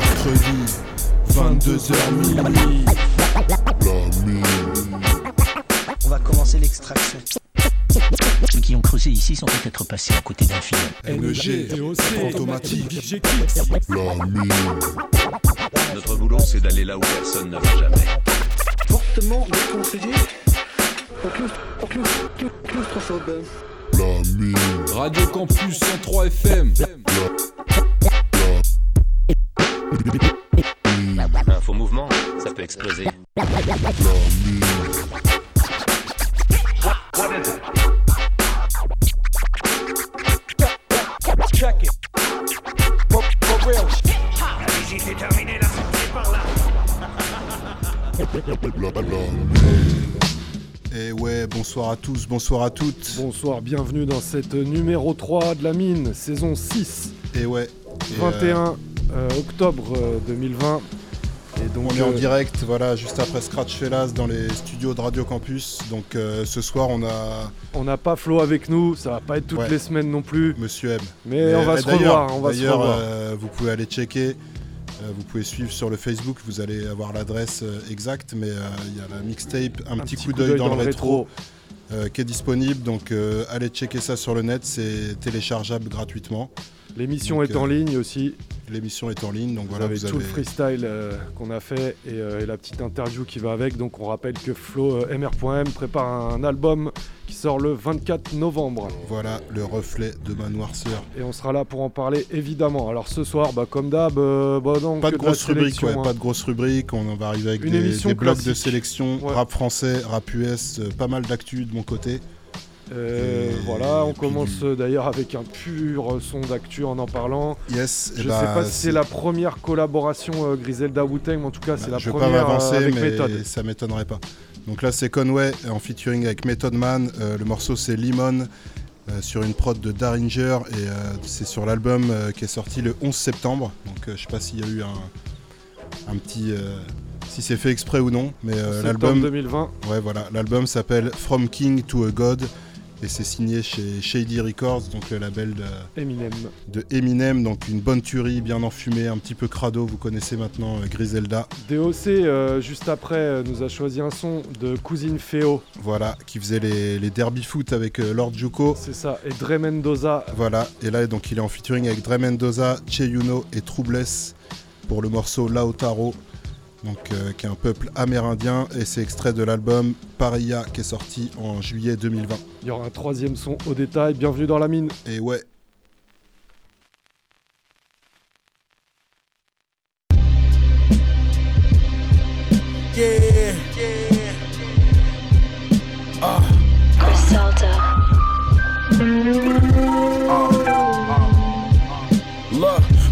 mercredi, 22h minuit. On va commencer l'extraction. Ceux qui ont creusé ici sont peut-être passés à côté d'un film. NG, fantomatique. Notre boulot, c'est d'aller là où personne ne va jamais. Fortement déconseillé. Radio Campus 103 FM. Un faux mouvement, ça peut exploser. Et ouais, bonsoir à tous, bonsoir à toutes. Bonsoir, bienvenue dans cette numéro 3 de la mine, saison 6, Et ouais. et, 21 euh, octobre euh, 2020. Et donc, On est en euh, direct, voilà, juste après Scratch Fellas dans les studios de Radio Campus. Donc euh, ce soir, on a on n'a pas Flo avec nous, ça va pas être toutes Ouais. les semaines non plus, Monsieur M. mais, on va se revoir, on va se D'ailleurs, revoir. euh, vous pouvez aller checker. euh, vous pouvez suivre sur le Facebook, vous allez avoir l'adresse euh, exacte, mais euh, il y a la mixtape, un, petit, coup d'œil dans, le rétro, euh, qui est disponible. Donc euh, allez checker ça sur le net, c'est téléchargeable gratuitement. L'émission est en euh, ligne aussi, L'émission est en ligne, donc vous voilà, avez vous tout avez le freestyle euh, qu'on a fait et, euh, et la petite interview qui va avec. Donc on rappelle que Flo MR.M prépare un album qui sort le 24 novembre. voilà le reflet de ma noirceur. Et on sera là pour en parler évidemment. Alors ce soir, bah, comme d'hab, bah, non, Pas de grosse rubrique, ouais, hein. pas de grosse rubrique. On va arriver avec Une des, émission des blocs de sélection, Ouais. rap français, rap US, pas mal d'actu de mon côté. Euh, voilà, on commence euh, d'ailleurs avec un pur euh, son d'actu en en parlant. Yes, Je bah, sais pas si c'est la première collaboration euh, Griselda Wu-Tang, mais en tout cas c'est bah, la je vais pas première m'avancer, avec mais méthode. ça m'étonnerait pas. Donc là, c'est Conway en featuring avec Method Man. Euh, le morceau, c'est Lemon. euh, sur une prod de Daringer et c'est sur l'album qui est sorti le 11 septembre. Donc je sais pas s'il y a eu un, un petit. si c'est fait exprès ou non, mais euh, l'album 2020. Ouais, voilà. L'album s'appelle From King to a God et c'est signé chez Shady Records, donc le label de, Eminem. de Eminem. Donc une bonne tuerie, bien enfumée, un petit peu crado. Vous connaissez maintenant euh, Griselda, DOC, euh, juste après, euh, nous a choisi un son de Cousine Feo. voilà, qui faisait les, les derby foot avec euh, Lord Juko. C'est ça. Et Dre Mendoza. Voilà, et là donc il est en featuring avec Dre Mendoza, Che Yuno et Troubless pour le morceau Lautaro, donc euh, qui est un peuple amérindien et c'est extrait de l'album Paria qui est sorti en juillet 2020. Il y aura un troisième son au détail. Bienvenue dans la mine. Et ouais, Yeah. Uh, look,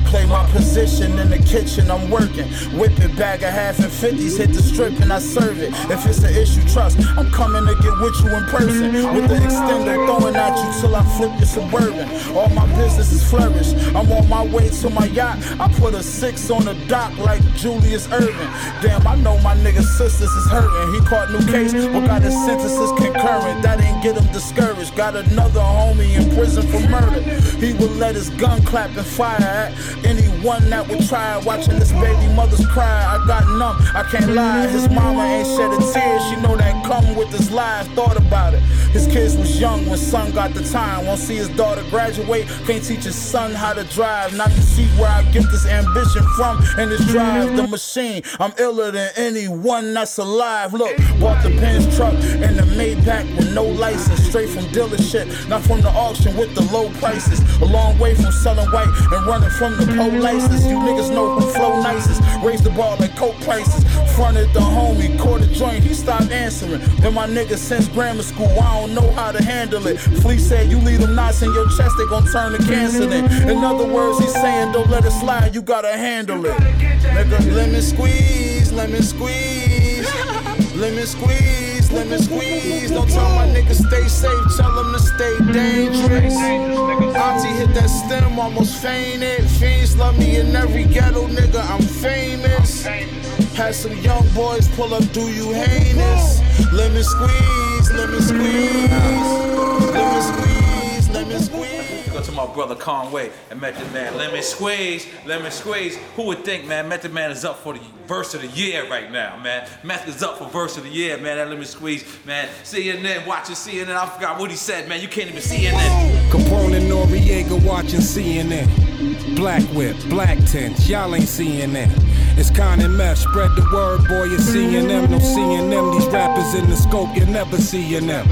play my position in the kitchen, I'm working. Whip it, bag of half and fifties, hit the strip and I serve it. If it's an issue, trust, I'm coming to get with you in person. With the extender throwing at you till I flip your suburban. All my businesses flourish. I'm on my way to my yacht. I put a six on the dock like Julius Erving. Damn, I know my nigga sisters is hurting. He caught new case, but got his sentences concurrent. That ain't get him discouraged. Got another homie in prison for murder. He would let his gun clap and fire at anyone that would try. Watching this baby mother's cry, I got numb. I can't lie. His mama ain't shed a tear. She know that come with his life. Thought about it. His kids was young when son got the time. Won't see his daughter graduate. Can't teach his son how to drive. Not to see where I get this ambition from and this drive. The machine. I'm iller than anyone that's alive. Look, bought the Benz truck and the Maybach with no license. Straight from dealership, not from the auction with the low prices. A long way from selling white and running from the Oh, polices. You niggas know who flow nicest. Raise the bar like coke prices. Fronted the homie, caught a joint, he stopped answering. Been my nigga since grammar school, I don't know how to handle it. Flea said, You leave them knots in your chest, they gon' turn to cancer. Then. In other words, he's saying, Don't let it slide, you gotta handle it. Nigga, lemon squeeze, lemon squeeze. Lemon squeeze, lemon squeeze. Don't tell my niggas stay safe, tell them to stay dangerous. Auntie hit that stem, almost fainted. Fiends love me in every ghetto, nigga, I'm famous. Had some young boys pull up, do you heinous? Lemon squeeze, lemon squeeze. Lemon squeeze, lemon squeeze. Go to my brother Conway and Method Man. Lemon Squeeze, Lemon Squeeze. Who would think, man, Method Man is up for the verse of the year right now, man. Method is up for verse of the year, man. That Lemon Squeeze, man. CNN, watching CNN. I forgot what he said, man. You can't even see CNN. Capone and Noriega watching CNN. Black whip, black tents, y'all ain't seeing that. It's Con and Meth, spread the word, boy, you're seeing them, no seeing them. These rappers in the scope, you're never seeing them.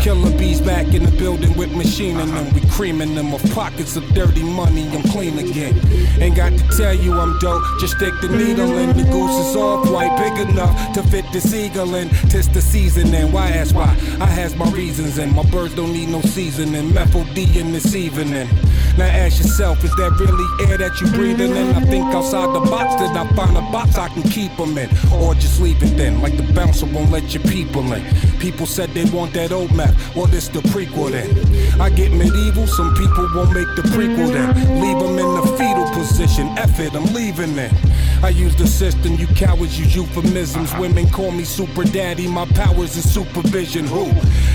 Killer bees back in the building with machine in them. We creaming them of pockets of dirty money. I'm clean again. Ain't got to tell you I'm dope. Just stick the needle in. The goose is all quite big enough to fit the seagull in. Tis the season and why ask why? I has my reasons and my birds don't need no seasoning. Methyl D in this evening. Now ask yourself, is that really air that you breathing in? I think outside the box, did I find a box I can keep them in? Or just leave it then, like the bouncer won't let your people in. People said they want that old map, well this the prequel then. I get medieval, some people won't make the prequel then. Leave them in the fetal position, F it, I'm leaving it. I use the system, you cowards use euphemisms. Women call me super daddy, my powers is supervision. Who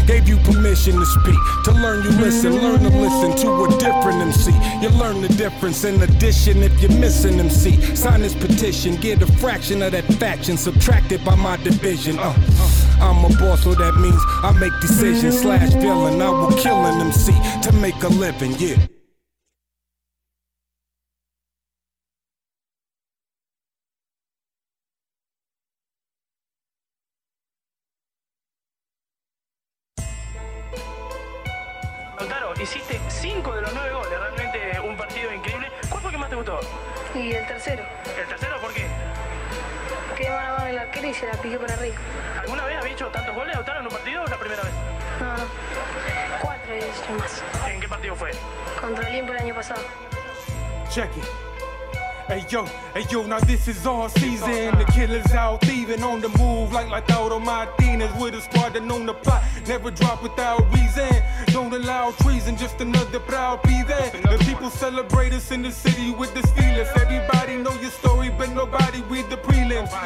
gave you permission to speak? To learn you listen, learn to listen to a different MC. You learn the difference. In addition, if you're missing MC, sign this petition, get a fraction of that faction subtracted by my division. Uh, I'm a boss, so that means I make decisions. Slash villain, I will kill an MC to make a living. Yeah.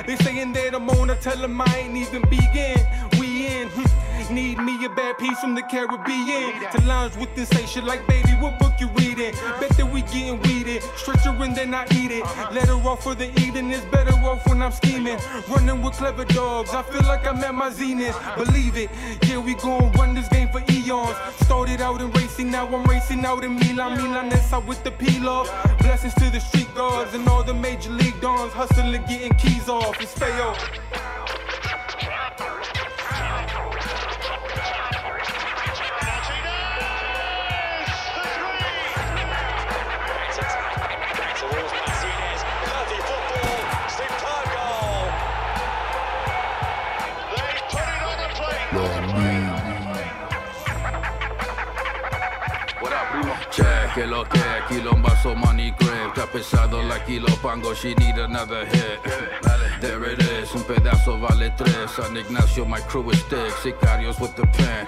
They saying that I'm on, I tell them I ain't even begin. We in. Hmm. Need me a bad piece from the Caribbean to lounge with this shit like baby, what book you reading? Bet that we getting weeded, stretcher and then I eat it. Let her off for the eating, it's better off when I'm scheming. Running with clever dogs, I feel like I'm at my zenith. Believe it, yeah, we gon' run this game for eons. Started out in racing, now I'm racing out in Milan, Milanesa with the peel off. Blessings to the street guards and all the major league dons, hustling, getting keys off. It's Feo. Que lo que quilombazo money grave Está pesado la kilo pango She need another hit. There it is, un pedazo vale tres. San Ignacio, my crew is thick. Sicarios with the pen.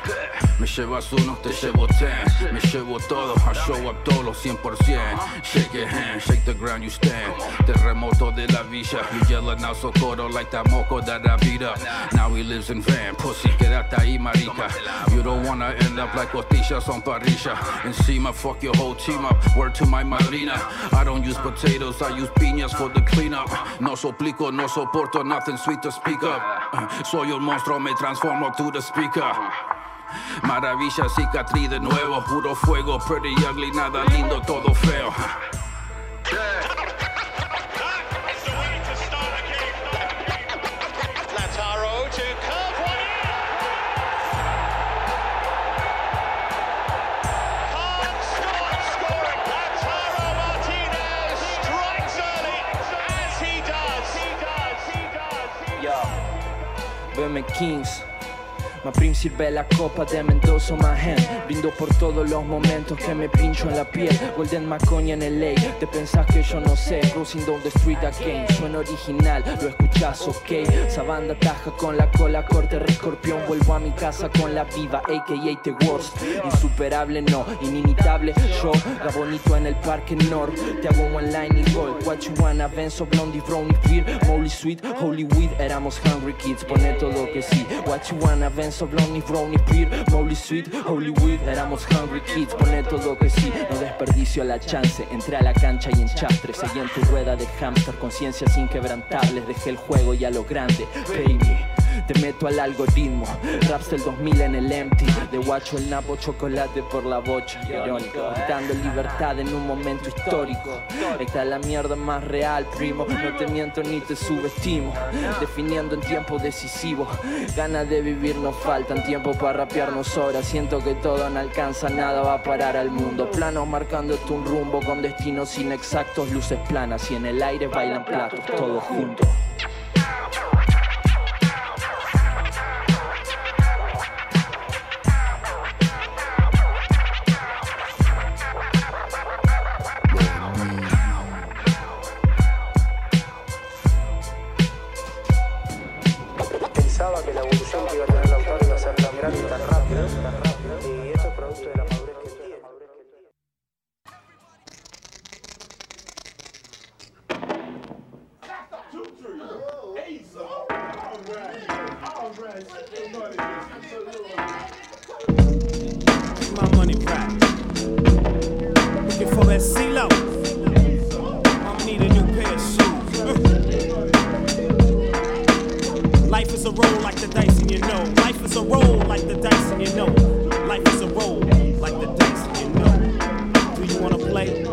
Me llevas uno, te llevo ten. Me llevo todo, I show up todo 100% Shake your hand, shake the ground you stand. Terremoto de la villa You yelling out socorro like that moco that I beat up Now he lives in van, pussy, quédate ahí marica. You don't wanna end up like costillas on parrilla. Encima, fuck your whole team up Word to my madrina I don't use potatoes, I use piñas for the cleanup. No soplico, no soporto nothing sweet to speak up. Uh, Soy un monstruo, me transformo to the speaker. Maravilla, cicatriz de nuevo, puro fuego, pretty ugly, nada lindo, todo feo. Yo, Kings. Ma prim sirve la copa de Mendoza Mahen Brindo por todos los momentos que me pincho en la piel. Golden Macoña en el lake Te pensás que yo no sé. Cruising down the street again Suena original, lo escuchás ok. Esa banda taja con la cola corte Rescorpión Vuelvo a mi casa con la viva A.K.A. The Worst. Insuperable no, inimitable. Yo, Gabonito en el parque Nord. Te hago one line y gol. What you wanna, Benzo, Blondie, Brownie, Fear Molly Sweet, Holy Weed. Éramos hungry kids, pone todo que sí. What you wanna, Benzo, brownie, brownie, beer Molly sweet, holy weed. Éramos hungry kids, pone todo que sí. No desperdicio la chance, entré a la cancha y en chastre Seguí en tu rueda de hamster, conciencias inquebrantables Dejé el juego y a lo grande, baby te meto al algoritmo, raps del 2000 en el empty. De guacho el napo, chocolate por la bocha. Irónico, dando libertad en un momento histórico. Esta es la mierda más real, primo. No te miento ni te subestimo. Definiendo en tiempo decisivo. Ganas de vivir nos faltan, tiempo para rapearnos horas Siento que todo no alcanza, nada va a parar al mundo. Planos marcándote un rumbo con destinos inexactos. Luces planas y en el aire bailan platos, todos juntos my money back. Looking for that CeeLo. I'ma need a new pair of shoes. Life is a roll like the dice and you know. Life is a roll like the dice and you know. Life is a roll like the dice and you know. Do you wanna play?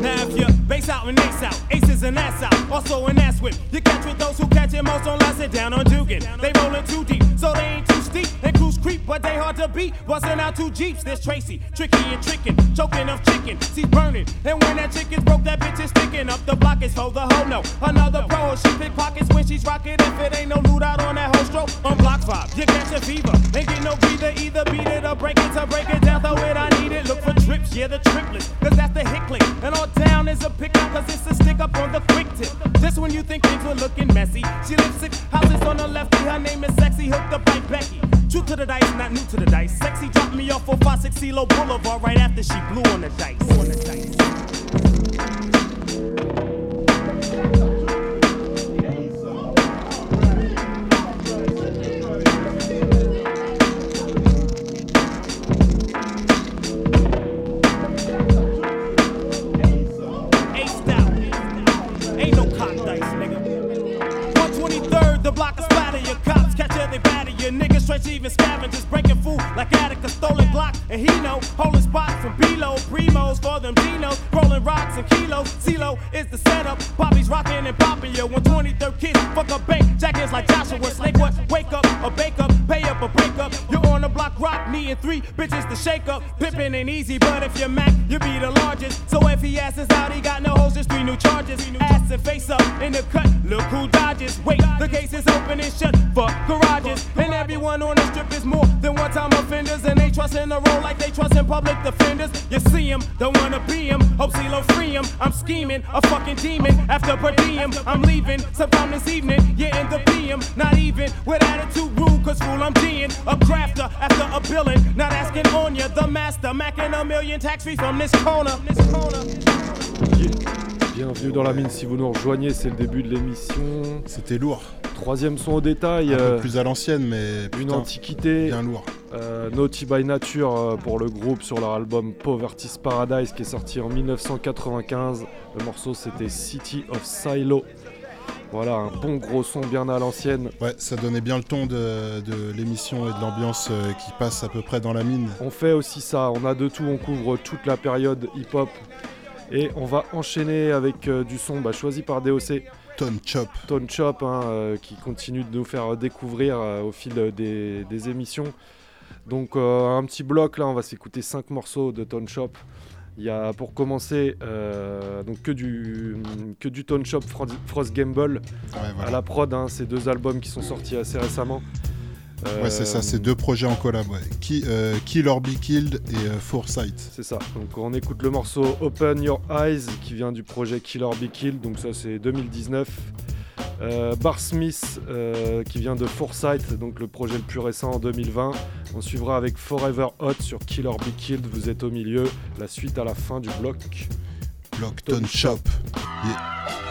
Now if you're bass out and ace out, aces and ass out, also an ass whip. You catch with those who catch it most on last it down on beat. Bustin' out two jeeps, there's Tracy, tricky and trickin', choking of chicken, she's burning. And when that chicken's broke, that bitch is sticking up the block is for the hoe. No, another pro, she pickpockets when she's rockin'. If it ain't no loot out on that whole stroke, on block five, you catch a fever. Ain't get no breather, either beat it or break it to break it down. Throw it, I need it. Look for trips, yeah, the triplets, cause that's the hit. And all down is a pickup, cause it's a stick up on the quick tip. Just when you think things were looking messy, she lives six houses on the left. Her name is Sexy, hooked up by Becky. To the dice, not new to the dice. Sexy dropped me off 456 CeeLo Boulevard right after she blew on the dice. Blew on the dice. Easy, but if you're Mac, you be the largest. So if he asses out, he got no hoes, just three new charges. Ass and face up in the cut, look who dodges. Wait, the case is open and shut for garages. And everyone on the strip is more than one time offenders. And they trust in the roll like they trust in public defenders. You see him, don't wanna be him. Hope CeeLo free him. I'm scheming, a fucking demon. After per diem, I'm leaving sometime this evening. Master, macking a million tax free from this corner. This corner. Bienvenue dans la mine si vous nous rejoignez, c'est le début de l'émission. C'était lourd. Troisième son au détail. Un euh, peu plus à l'ancienne, mais une antiquité. bien lourd. Euh, Naughty by Nature euh, pour le groupe sur leur album Poverty's Paradise qui est sorti en 1995. Le morceau c'était City of Silo. Voilà, un bon gros son bien à l'ancienne. Ouais, ça donnait bien le ton de, de l'émission et de l'ambiance euh, qui passe à peu près dans la mine. On fait aussi ça, on a de tout, on couvre toute la période hip-hop. Et on va enchaîner avec euh, du son bah, choisi par DOC. Tone Chop. Tone Chop, hein, euh, qui continue de nous faire découvrir euh, au fil des, des émissions. Donc un petit bloc là, on va s'écouter 5 morceaux de Tone Chop. Il y a pour commencer euh, donc que du, que du Tone Fro- Frost Gamble voilà. à la prod, hein, ces deux albums qui sont sortis assez récemment. Ouais, c'est ça, c'est deux projets en collab. Ouais. Qui, euh, Kill or Be Killed et euh, Foresight. C'est ça. Donc on écoute le morceau Open Your Eyes qui vient du projet Kill or Be Killed. Donc ça c'est 2019. Euh, Bar Smith euh, qui vient de Foresight, donc le projet le plus récent en 2020. On suivra avec Forever Hot sur Kill or Be Killed. Vous êtes au milieu. La suite à la fin du bloc. Block Tone Chop. Yeah.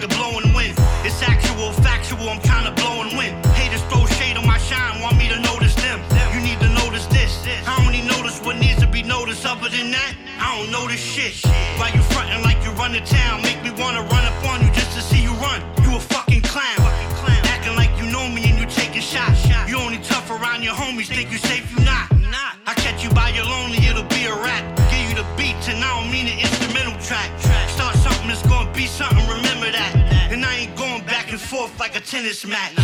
the blowing wind. It's actual, factual, I'm kinda blowing wind. Haters throw shade on my shine, want me to notice them. You need to notice this. I only notice what needs to be noticed. Other than that, I don't notice shit. Why you frontin' like you run the town? Make me wanna run up on you just to see you run. You a fucking clown. Acting like you know me and you taking shots. You only tough around your homies, think you safe, you not. I catch you by your lonely, it'll be a rap. Give you the beat and I don't mean an instrumental track. Start something, it's gonna be something, remember that. And I ain't going back and forth like a tennis match.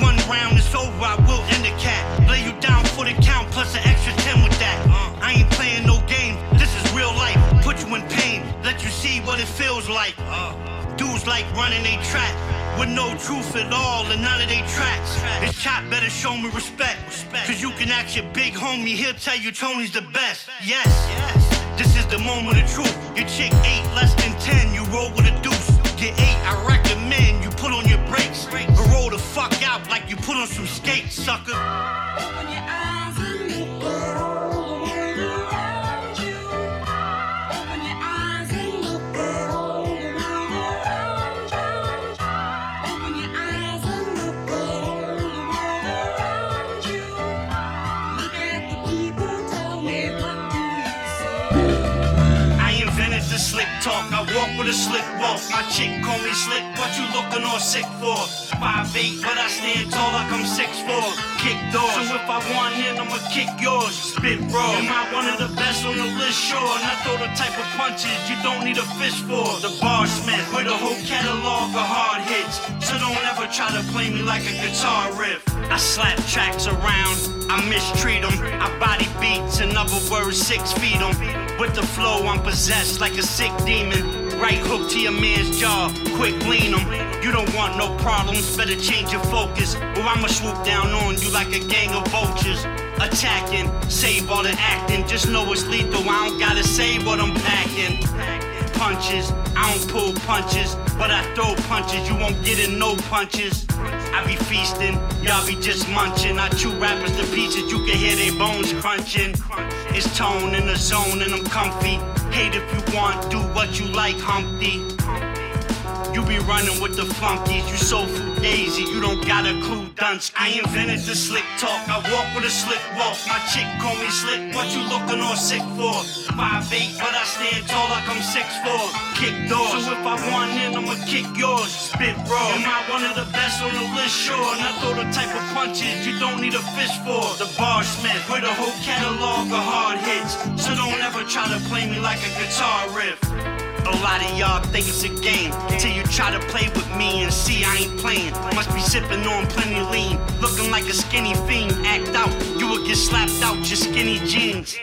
One round is over, I will end the cat. Lay you down for the count, plus an extra 10 with that. I ain't playing no game, this is real life. Put you in pain, let you see what it feels like. Dudes like running they trap with no truth at all and none of they tracks. This chop better show me respect. Cause you can ask your big homie, he'll tell you Tony's the best. Yes, this is the moment of truth. Your chick eight less than ten, you roll with a deuce. Get eight, I recommend you put on your brakes. Or roll the fuck out like you put on some skates, sucker. With a slick walk. My chick call me slick. What you looking all sick for? Five eight, but I stand tall like I'm six four. Kick doors. So if I want in, I'ma kick yours. Spit raw. Am I one of the best on the list? Sure. And I throw the type of punches you don't need a fish for. The bar smith with a whole catalog of hard hits. So don't ever try to play me like a guitar riff. I slap tracks around. I mistreat them. I body beats. In other words, six feet them. With the flow, I'm possessed like a sick demon. Right hook to your man's jaw, quick lean him. You don't want no problems, better change your focus. Or I'ma swoop down on you like a gang of vultures. Attacking, save all the acting. Just know it's lethal. I don't gotta say what I'm packing. Punches, I don't pull punches, but I throw punches. You won't get in no punches. I be feasting, y'all be just munching. I chew rappers to pieces, you can hear their bones crunching. It's tone in the zone and I'm comfy. Hate if you want, do what you like, Humpty. You be running with the funkies, you so fugazi, you don't got a clue, dunce. I invented the slick talk, I walk with a slick walk. My chick call me slick, what you looking all sick for? Five eight, but I stand tall like I'm six four. Kick doors, so if I want in, I'ma kick yours. Spit raw, am I one of the best on the list? Sure, and I throw the type of punches you don't need a fish for. The bar smith with a whole catalog of hard hits, so don't ever try to play me like a guitar riff. A lot of y'all think it's a game till you try to play with me and see I ain't playing. Must be sipping on plenty lean, looking like a skinny fiend. Act out, you will get slapped out your skinny jeans.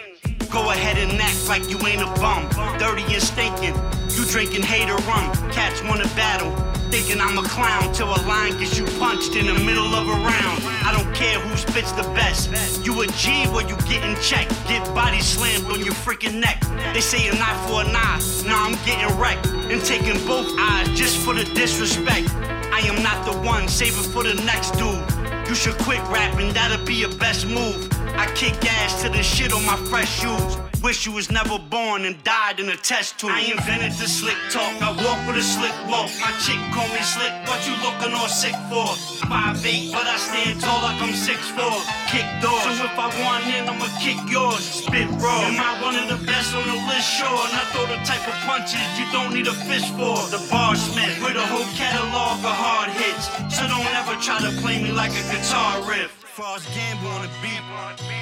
Go ahead and act like you ain't a bum. Dirty and stinking, you drinking hater rum. Cats wanna battle, thinking I'm a clown till a line gets you punched in the middle of a round. I don't care who spits the best. You a G where you getting checked, get body slammed on your freaking neck. They say an eye for an eye, now I'm getting wrecked and taking both eyes just for the disrespect. I am not the one, save it for the next dude. You should quit rapping, that'll be your best move. I kick ass to the shit on my fresh shoes. Wish you was never born and died in a test tube. I invented the slick talk. I walk with a slick walk. My chick call me slick. What you looking all sick for? Five eight, but I stand tall like I'm six four. Kick doors. So if I want in, I'ma kick yours. Spit raw. Am I one of the best on the list? Sure. And I throw the type of punches you don't need a fish for. The bar smith with a whole catalog of hard hits. So don't ever try to play me like a guitar riff. As Gamble on the beat.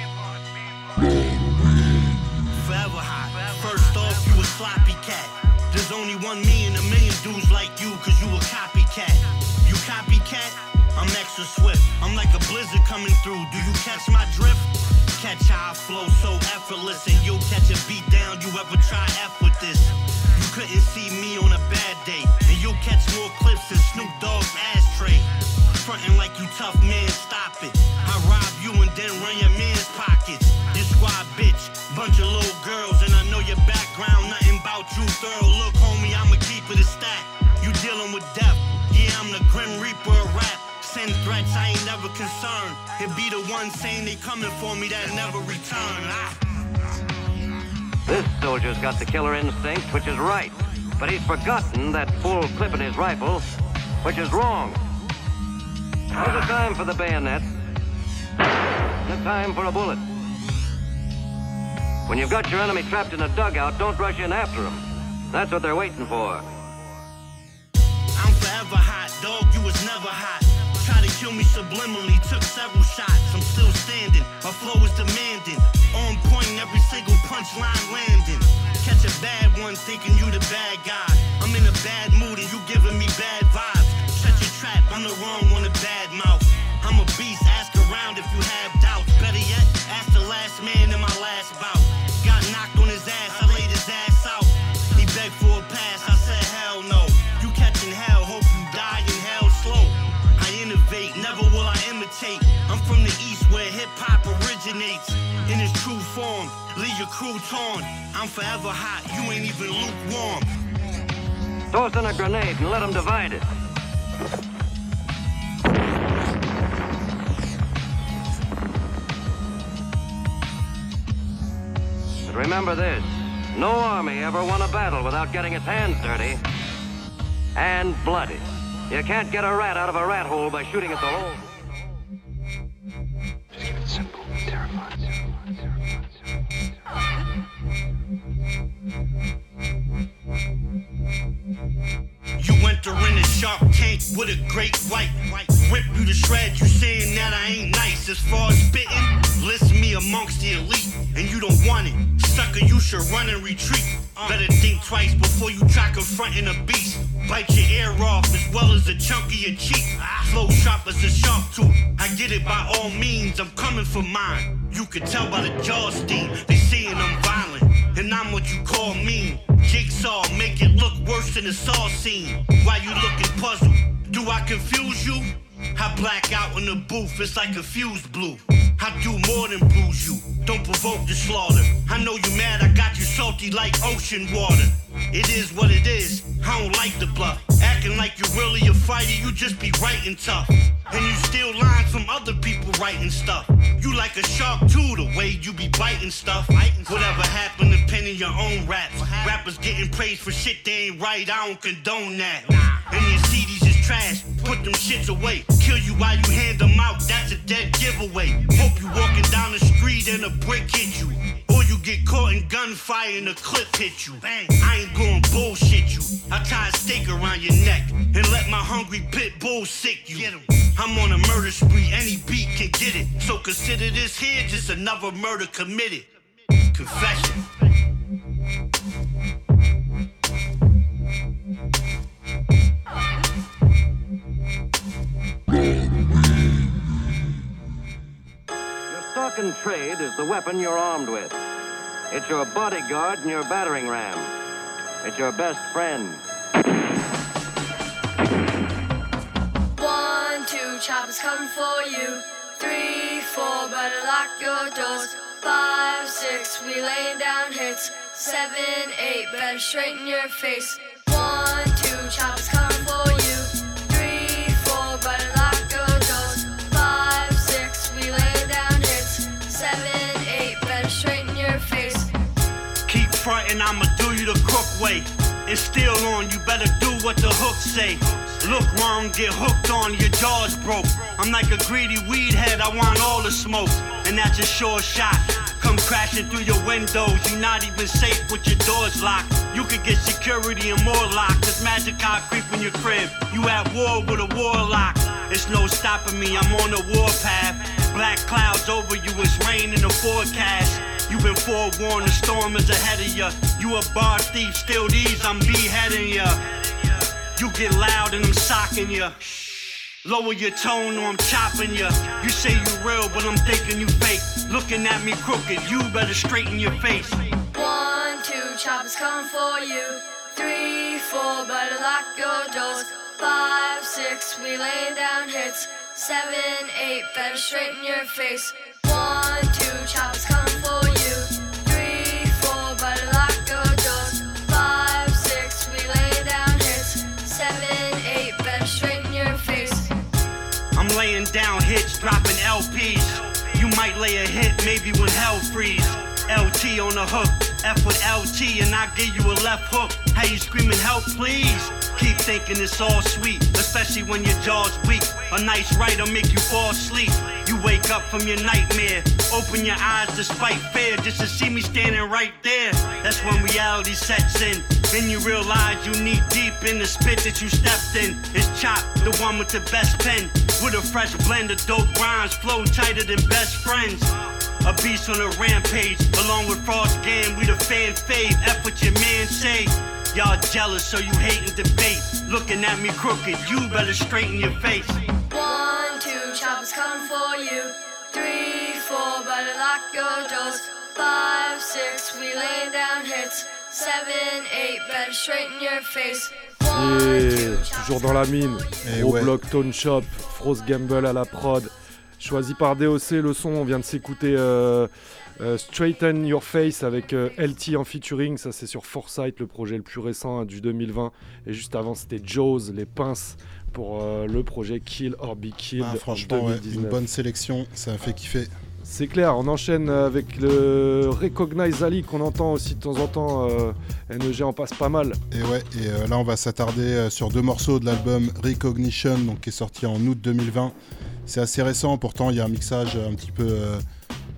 Forever hot. First off, you a sloppy cat. There's only one me and a million dudes like you, cause you a copycat. You copycat? I'm extra swift. I'm like a blizzard coming through. Do you catch my drift? Catch how I flow so effortless, and you'll catch a beat down. You ever try F with this? You couldn't see me on a bad day, and you'll catch more clips than Snoop Dogg's ashtray. Frontin' like you tough man, stop it. I rob you and then run your man's pockets. This squad bitch, bunch of little your background, nothing about you thorough. Look, homie, I'ma. You dealing with death, yeah, I'm the Grim Reaper of rap. Send threats, I ain't never concerned. It be the one saying they coming for me that never return. Ah. This soldier's got the killer instinct, which is right. But he's forgotten that full clip in his rifle, which is wrong. There's a time for the bayonet, and a time for a bullet. When you've got your enemy trapped in a dugout, don't rush in after him. That's what they're waiting for. I'm forever hot, dog, you was never hot. Try to kill me subliminally, took several shots. I'm still standing, my flow is demanding. On point, every single punchline landing. Catch a bad one, thinking you the bad guy. I'm in a bad mood and you giving me bad vibes. Shut your trap, I'm the wrong your. I'm forever hot, you ain't even lukewarm. Toss in a grenade and let them divide it. But remember this no army ever won a battle without getting its hands dirty and bloody. You can't get a rat out of a rat hole by shooting at the hole. You enter in a shark tank with a great white. Rip you to shreds, you saying that I ain't nice. As far as spitting, list me amongst the elite, and you don't want it. Sucker, you should run and retreat. Better think twice before you try confronting a beast. Bite your ear off as well as a chunk of your cheek. Flow sharp as a sharp tooth. I get it by all means, I'm coming for mine. You can tell by the jaw steam, they saying I'm violent, and I'm what you call mean. Jigsaw, make it look worse than a saw scene. Why you looking puzzled? Do I confuse you? I black out in the booth, it's like a fuse blue. I do more than bruise you. Don't provoke the slaughter. I know you mad, I got you salty like ocean water. It is what it is. I don't like the bluff. Acting like you're really a fighter, you just be writing tough. And you steal lines from other people writing stuff. You like a shark too, the way you be biting stuff. Whatever happened to penning your own raps. Rappers getting praised for shit they ain't right, I don't condone that. And your CDs is trash, put them shits away. Kill you while you hand them out, that's a dead giveaway. Hope you walking down the street and a brick hit you. Or you get caught in gunfire and a clip hit you. Bang. I ain't going bullshit you. I tie a stake around your neck and let my hungry pit bull sick you. I'm on a murder spree, any beat can get it. So consider this here just another murder committed. Confession. Stock and trade is the weapon you're armed with. It's your bodyguard and your battering ram. It's your best friend. One, two, choppers coming for you. Three, four, better lock your doors. Five, six, we laying down hits. Seven, eight, better straighten your face. One, way. It's still on, you better do what the hook say. Look wrong, get hooked on, your jaw's broke. I'm like a greedy weed head, I want all the smoke. And that's a sure shot. Come crashing through your windows, You're not even safe with your doors locked. You could get security and more locked. Cause magic car creep in your crib. You at war with a warlock. It's no stopping me, I'm on a warpath. Black clouds over you, it's rain in the forecast. You've been forewarned, the storm is ahead of ya. You a bar thief, still these, I'm beheading ya. You get loud and I'm socking ya. Lower your tone or I'm chopping ya. You say you real, but I'm thinking you fake. Looking at me crooked, you better straighten your face. One, two, choppers coming for you. Three, four, better lock your doors. Five, six, we laying down hits. Seven, eight, better straighten your face. One, two, choppers coming for you. LPs. You might lay a hit, maybe when hell freeze. LT on the hook, F with LT, and I give you a left hook. How you screaming help, please? Keep thinking it's all sweet, especially when your jaw's weak. A nice write'll make you fall asleep. You wake up from your nightmare. Open your eyes despite fear, just to see me standing right there. That's when reality sets in. Then you realize you need deep in the spit that you stepped in. It's Chop, the one with the best pen. With a fresh blend of dope rhymes, flow tighter than best friends. A beast on a rampage, along with Frost Gang, we the fan fave. F what your man say. Y'all jealous, so you hate and debate. Looking at me crooked, you better straighten your face. One, two, choppers coming for you. Three, four, better lock your doors. Five, six, we laying down hits. Seven, eight, better straighten your face. Et toujours dans la mine, Et gros ouais. bloc Tone Chop, Frost Gamble à la prod, choisi par DOC le son, on vient de s'écouter euh, euh, Straighten Your Face avec euh, LT en featuring, ça c'est sur Foresight, le projet le plus récent hein, du 2020, et juste avant c'était Jaws, les pinces pour le projet Kill or Be Killed Ah, en franchement, ouais, 2019. une bonne sélection, ça a fait kiffer. C'est clair, on enchaîne avec le Recognize Ali qu'on entend aussi de temps en temps. euh, NEG en passe pas mal. Et ouais, et euh, là on va s'attarder sur deux morceaux de l'album Recognition, donc qui est sorti en août 2020. C'est assez récent, pourtant il y a un mixage un petit peu, euh,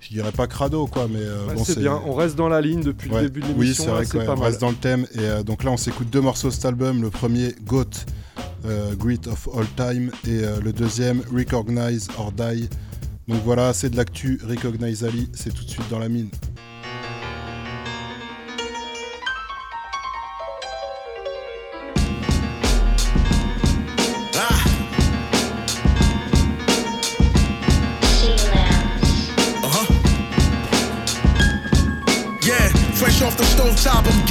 je dirais pas crado quoi, mais euh, Ouais, bon c'est bien, on reste dans la ligne depuis Ouais, le début de Oui, l'émission. c'est vrai là, qu'on reste dans le thème. Et euh, donc là, on s'écoute deux morceaux de cet album. Le premier, Goat, Great of All Time. Et le deuxième, Recognize or Die. Donc voilà, c'est de l'actu. Recognize Ali, c'est tout de suite dans la mine.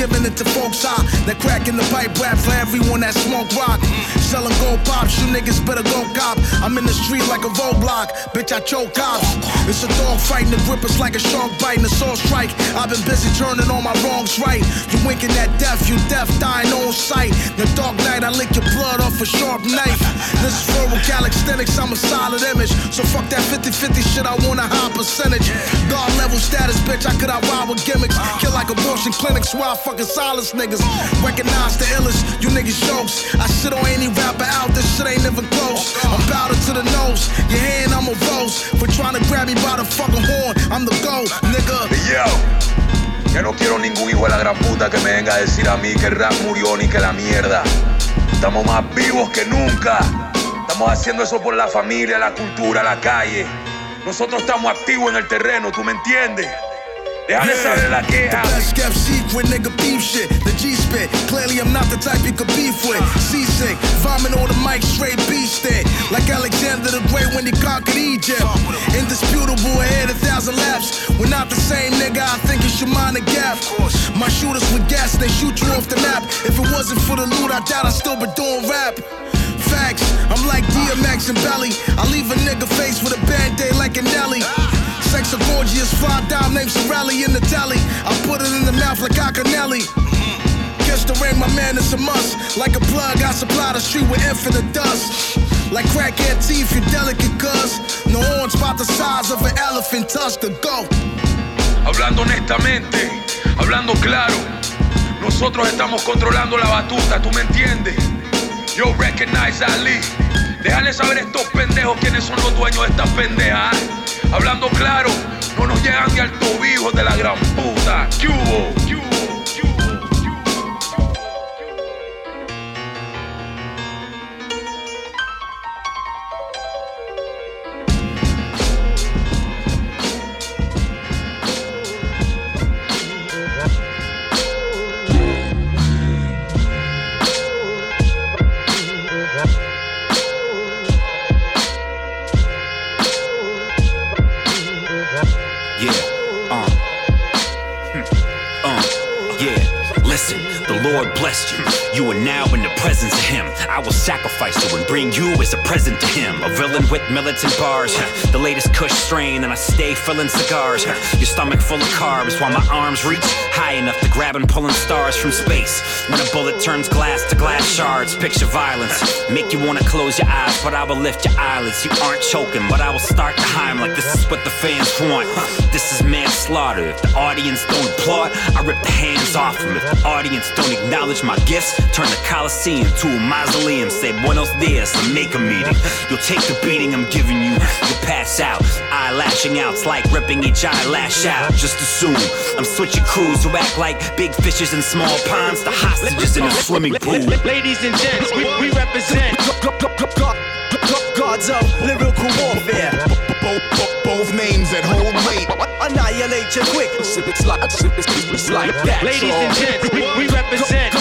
Giving it to folks ah. hot. That crack in the pipe rap for everyone that smoke rock. Selling gold pops, you niggas better go cop. I'm in the street like a roadblock, bitch, I choke cops. It's a dog fighting, the grip like a shark biting, a sword strike. I've been busy turning all my wrongs right. You winking at death, you deaf, dying on sight. The dark night, I lick your blood off a sharp knife. This is for calisthenics, I'm a solid image. So fuck that 50-50 shit, I want a high percentage. God level status, bitch, I could outride with gimmicks. Kill like abortion clinics while I fucking silence niggas. Recognize the illest, you niggas jokes. I shit on any rapper out, this shit ain't even close. I'm powder to the nose, your hand I'm a rose. For trying to grab me by the fucking horn, I'm the GOAT, nigga. Yo, ya no quiero ningún hijo de la gran puta que me venga a decir a mí que el rap murió ni que la mierda. Estamos más vivos que nunca. Estamos haciendo eso por la familia, la cultura, la calle. Nosotros estamos activos en el terreno, ¿tú me entiendes? La queja. The best kept secret, nigga, beef shit. The G spit. Clearly, I'm not the type you could beef with. Seasick, vomit on the mic, straight beast it. Like Alexander the Great when he conquered Egypt. Indisputable, ahead a thousand laps. We're not the same, nigga. I think you should mind the gap. My shooters with gas, they shoot you off the map. If it wasn't for the loot, I doubt I'd still be doing rap. Facts, I'm like DMX and Belly. I leave a nigga face with a band-aid like a Nelly. Sex a gorgeous fly dime named Sorelli in the telly. I put it in the mouth like Acanelli. Catch the rain, my man, it's a must. Like a plug, I supply the street with infinite dust. Like crackhead teeth, you delicate cuz. No horns about the size of an elephant tusk to go. Hablando honestamente, hablando claro, nosotros estamos controlando la batuta, ¿tú me entiendes? Yo recognize Ali. Déjale saber a estos pendejos quiénes son los dueños de estas pendejas. Hablando claro, no nos llegan ni al tobillo de la gran puta. ¿Qué hubo? Lord blessed you. You are now in the presence of Him. I will sacrifice you and bring you as a present to Him. A villain with militant bars. The latest Kush strain, and I stay filling cigars. Your stomach full of carbs while my arms reach high enough to grab and pulling stars from space. When a bullet turns glass to glass shards, picture violence. Make you wanna close your eyes, but I will lift your eyelids. You aren't choking, but I will start the hymn like this is what the fans want. This is manslaughter. If the audience don't applaud, I rip the hands off them. If the audience don't acknowledge my gifts, turn the Coliseum to a mausoleum. Say buenos dias and make a meeting. You'll take the beating I'm giving you, you'll pass out. Eye lashing out, it's like ripping each eyelash out. Just assume I'm switching crews who act like big fishes in small ponds, the hostages in a swimming pool. Ladies and gents, we, we represent gods of lyrical warfare. Both names that hold weight. Annihilate you quick. Sip It's like, it's like that. Ladies and gents, we, we represent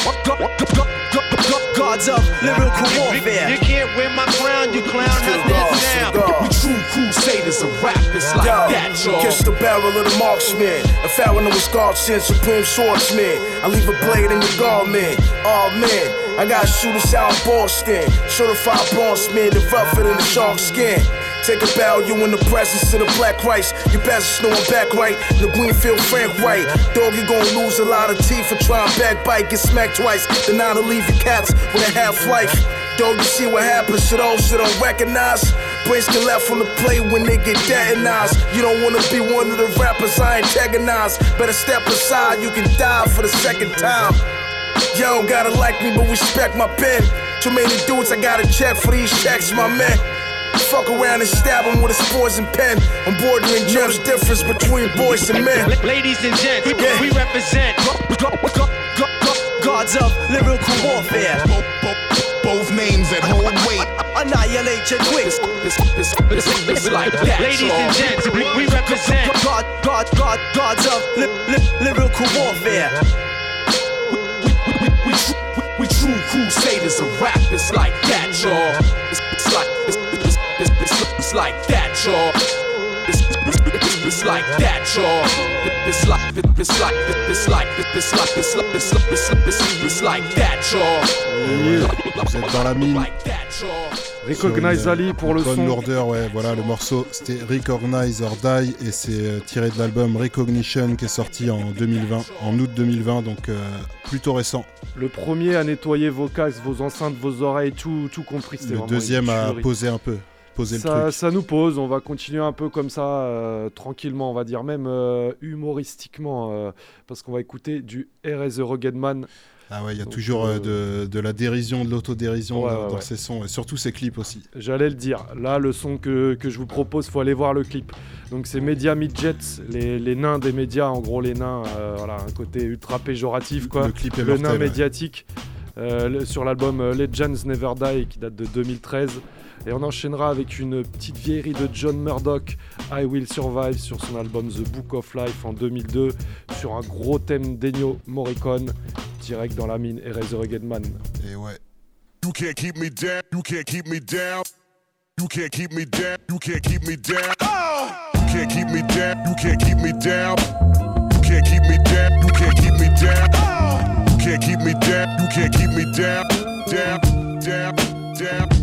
gods of lyrical warfare. You can't win my crown, you clown. How's that sound? We true crusaders of rap. It's like Yo, that, y'all. Kiss the barrel of the marksman. A pharaoh with scarred sin, supreme swordsman. I leave a blade in your garment. Oh man, I got shooters out in Boston. Certified bronze man, the rougher than the shark skin. Take a bow, you in the presence of the black rice. You best know I'm back right. The Greenfield Frank White. Dog, you gon' lose a lot of teeth for trying backbite. Get smacked twice. Then to leave your cats with a half life. Dog, you see what happens to those that don't recognize. Brains get left from the plate when they get detonized. You don't wanna be one of the rappers I antagonize. Better step aside, you can die for the second time. Y'all don't gotta like me, but respect my pen. Too many dudes, I gotta check for these checks, my man. Fuck around and stab him with a poison pen. I'm bordering judge difference between boys and men. Ladies and gents, we represent gods of lyrical warfare. Both names that hold weight. Annihilate you quick. It's, it's, it's, it's like that. Ladies y'all. and gents, we, we represent God, God, God, gods of li- li- lyrical warfare. we, we, we true crusaders of rap. It's like that, y'all. It's, it's like it's, it's, it's, it's, it's like that, y'all. It's, it's, it's, it's like that, y'all. It's like it's like it's like it's like it's like it's like it's like it's it's like that, y'all. Vous êtes dans la mine. Recognize une, Ali pour le bonne son. lourdeur, ouais, voilà, le morceau c'était Recognize or Die et c'est euh, tiré de l'album Recognition qui est sorti en 2020, en août 2020, donc euh, plutôt récent. Le premier à nettoyer vos casques, vos enceintes, vos oreilles, tout, tout compris. Le deuxième à poser un peu, poser le ça, truc. ça nous pose, on va continuer un peu comme ça, euh, tranquillement, on va dire, même euh, humoristiquement, euh, parce qu'on va écouter du R.S. The Rugged Man. Ah ouais, il y a Donc, toujours de, de la dérision, de l'autodérision Ouais, dans, ouais, dans ouais. ses sons, et surtout ses clips aussi. J'allais le dire. Là, le son que, que je vous propose, faut aller voir le clip. Donc, c'est Media Midgets, les, les nains des médias, en gros, les nains, voilà, un côté ultra péjoratif, quoi. Le clip est Le mortel, nain médiatique, euh, sur l'album Legends Never Die, qui date de 2013. Et on enchaînera avec une petite vieillerie de John Murdoch, I Will Survive, sur son album The Book of Life en 2002, sur un gros thème d'Ennio Morricone, direct dans la mine et Resurrected Man. Et ouais. You can't keep me down, you can't keep me down. You can't keep me down, you can't keep me down. You can't keep me down, you can't keep me down. You can't keep me down, you can't keep me down. You can't keep me down, you can't keep me down. Down, down, down.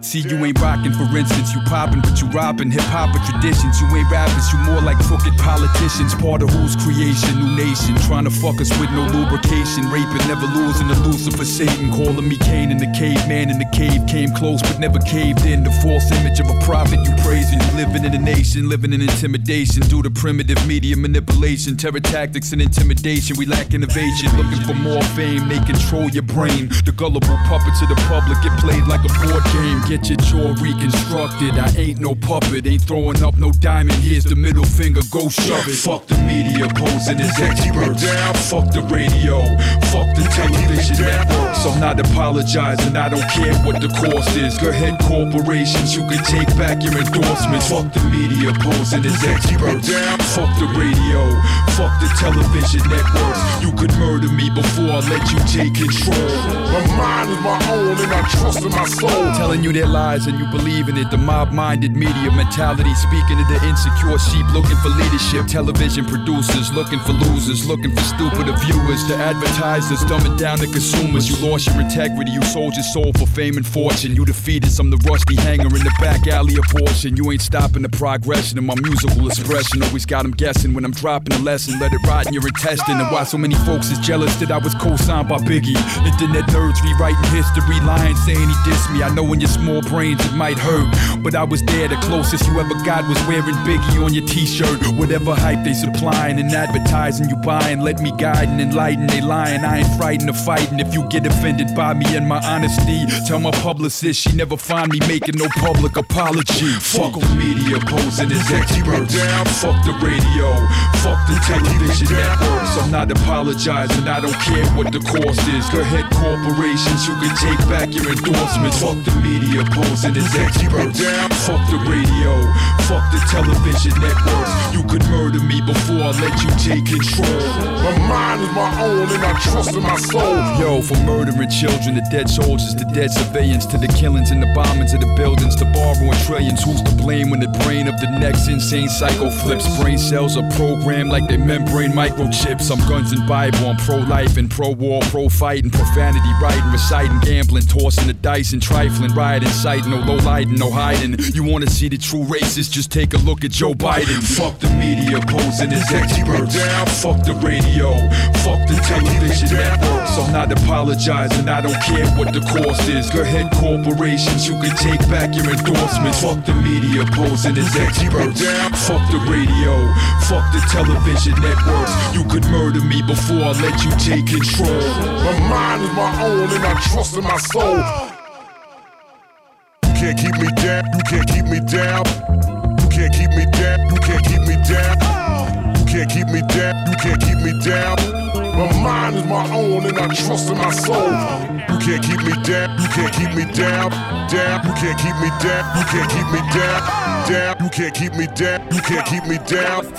See, you ain't rockin', for instance, you poppin', but you robbin' hip hop or traditions. You ain't rappers, you more like crooked politicians. Part of whose creation, new nation. Trying to fuck us with no lubrication. Raping, never losing the Lucifer, Satan. Calling me Cain in the caveman in the cave. Came close, but never caved in. The false image of a prophet you praising. Living in a nation, living in intimidation. Due to primitive media manipulation, terror tactics, and intimidation. We lack innovation. Looking for more fame, they control your brain. The gullible puppets of the public get played like a board game. Get your jaw reconstructed. I ain't no puppet, ain't throwing up no diamond. Here's the middle finger, go shove it. Fuck the media posing as experts. Fuck the radio. Fuck the television networks. I'm not apologizing, I don't care what the cost is. Go ahead, corporations, you can take back your endorsements. Fuck the media posing as experts. Fuck the radio. Fuck the television networks. You could murder me before I let you take control. My mind is my own and I trust in my soul. Telling you their lies and you believe in it. The mob minded media mentality speaking to the insecure sheep looking for leadership. Television producers looking for losers, looking for stupider viewers. The advertisers dumbing down the consumers. You lost your integrity, you sold your soul for fame and fortune. You defeated some the rusty hanger in the back alley abortion. You ain't stopping the progression of my musical expression. Always got them guessing when I'm dropping a lesson. Let it rot in your intestine. And why so many folks is jealous that I was co signed by Biggie. Internet nerds rewriting history, lying, saying he dissed me. I know on your small brains, it might hurt. But I was there, the closest you ever got was wearing Biggie on your t-shirt. Whatever hype they supplying and advertising you buying, let me guide and enlighten. They lying, I ain't frightened of fighting. If you get offended by me and my honesty, tell my publicist she never find me making no public apology. Fuck the media posing as experts. Fuck the radio. Fuck the television networks. I'm not apologizing. I don't care what the cost is. Go ahead, corporations. You can take back your endorsements. Fuck the media posing as experts. Fuck the radio. Fuck the television networks. You could murder me before I let you take control. My mind is my own and I trust in my soul. Yo, from murdering children to dead soldiers to dead civilians to the killings and the bombings of the buildings to borrowing trillions. Who's to blame when the brain of the next insane psycho flips? Brain cells are programmed like they membrane microchips. I'm guns and Bible. I'm pro life and pro war, pro fighting, profanity, writing, reciting, gambling, tossing the dice and trifling, rioting, sighting, no low lighting, no hiding. You wanna see the true races? Just take a look at Joe Biden. Fuck the media posing as experts. Fuck the radio. Fuck the television networks. I'm not apologizing. I don't care what the cost is. Go ahead, corporations. You can take back your endorsements. Fuck the media posing as experts. Fuck the radio. Fuck the television networks. You could murder me before I let you take control. My mind is my own and I trust in my soul. You can't keep me down. You can't keep me down. You can't keep me down. You can't keep me down. You can't keep me down. You can't keep me down. My mind is my own and I trust in my soul. You can't keep me down. You can't keep me down. Down. You can't keep me down. You can't keep me down. Down. You can't keep me down. You can't keep me down.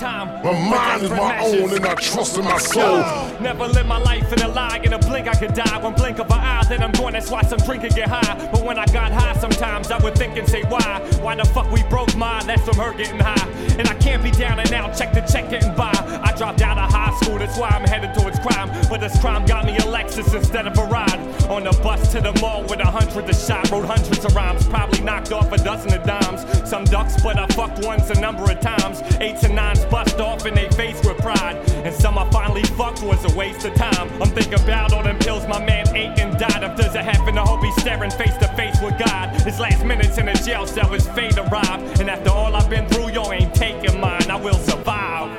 My mind is my own and I trust in my soul. Never live my life in a lie. In a blink, I could die. One blink of an eye, then I'm going. That's why some drink and get high. But when I got high, sometimes I would think and say, why? Why the fuck we broke mine? That's from her getting high. And I can't be down and out. Check the check getting by. I dropped out of high school. That's why I'm headed towards crime. But this crime got me a Lexus instead of a ride. On the bus to the mall with a hundred a shot. Wrote hundreds of rhymes. Probably knocked off a dozen of dimes. Some ducks, but I fucked once a number of times. Eights and nines bust off and they face with pride. And some I finally fucked was a waste of time. I'm thinking about all them pills my man ate and died of. Does it happen? I hope he's staring face to face with God. His last minutes in a jail cell, his fate arrived. And after all I've been through, yo ain't taking mine. I will survive.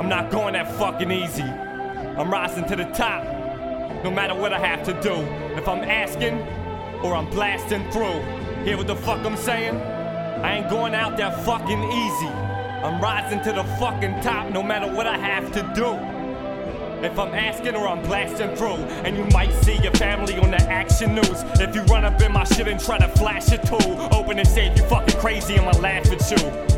I'm not going that fucking easy. I'm rising to the top, no matter what I have to do. If I'm asking or I'm blasting through, hear what the fuck I'm saying? I ain't going out that fucking easy. I'm rising to the fucking top, no matter what I have to do. If I'm asking or I'm blasting through, and you might see your family on the action news. If you run up in my shit and try to flash it too, open and say you fucking crazy, I'ma laugh at you.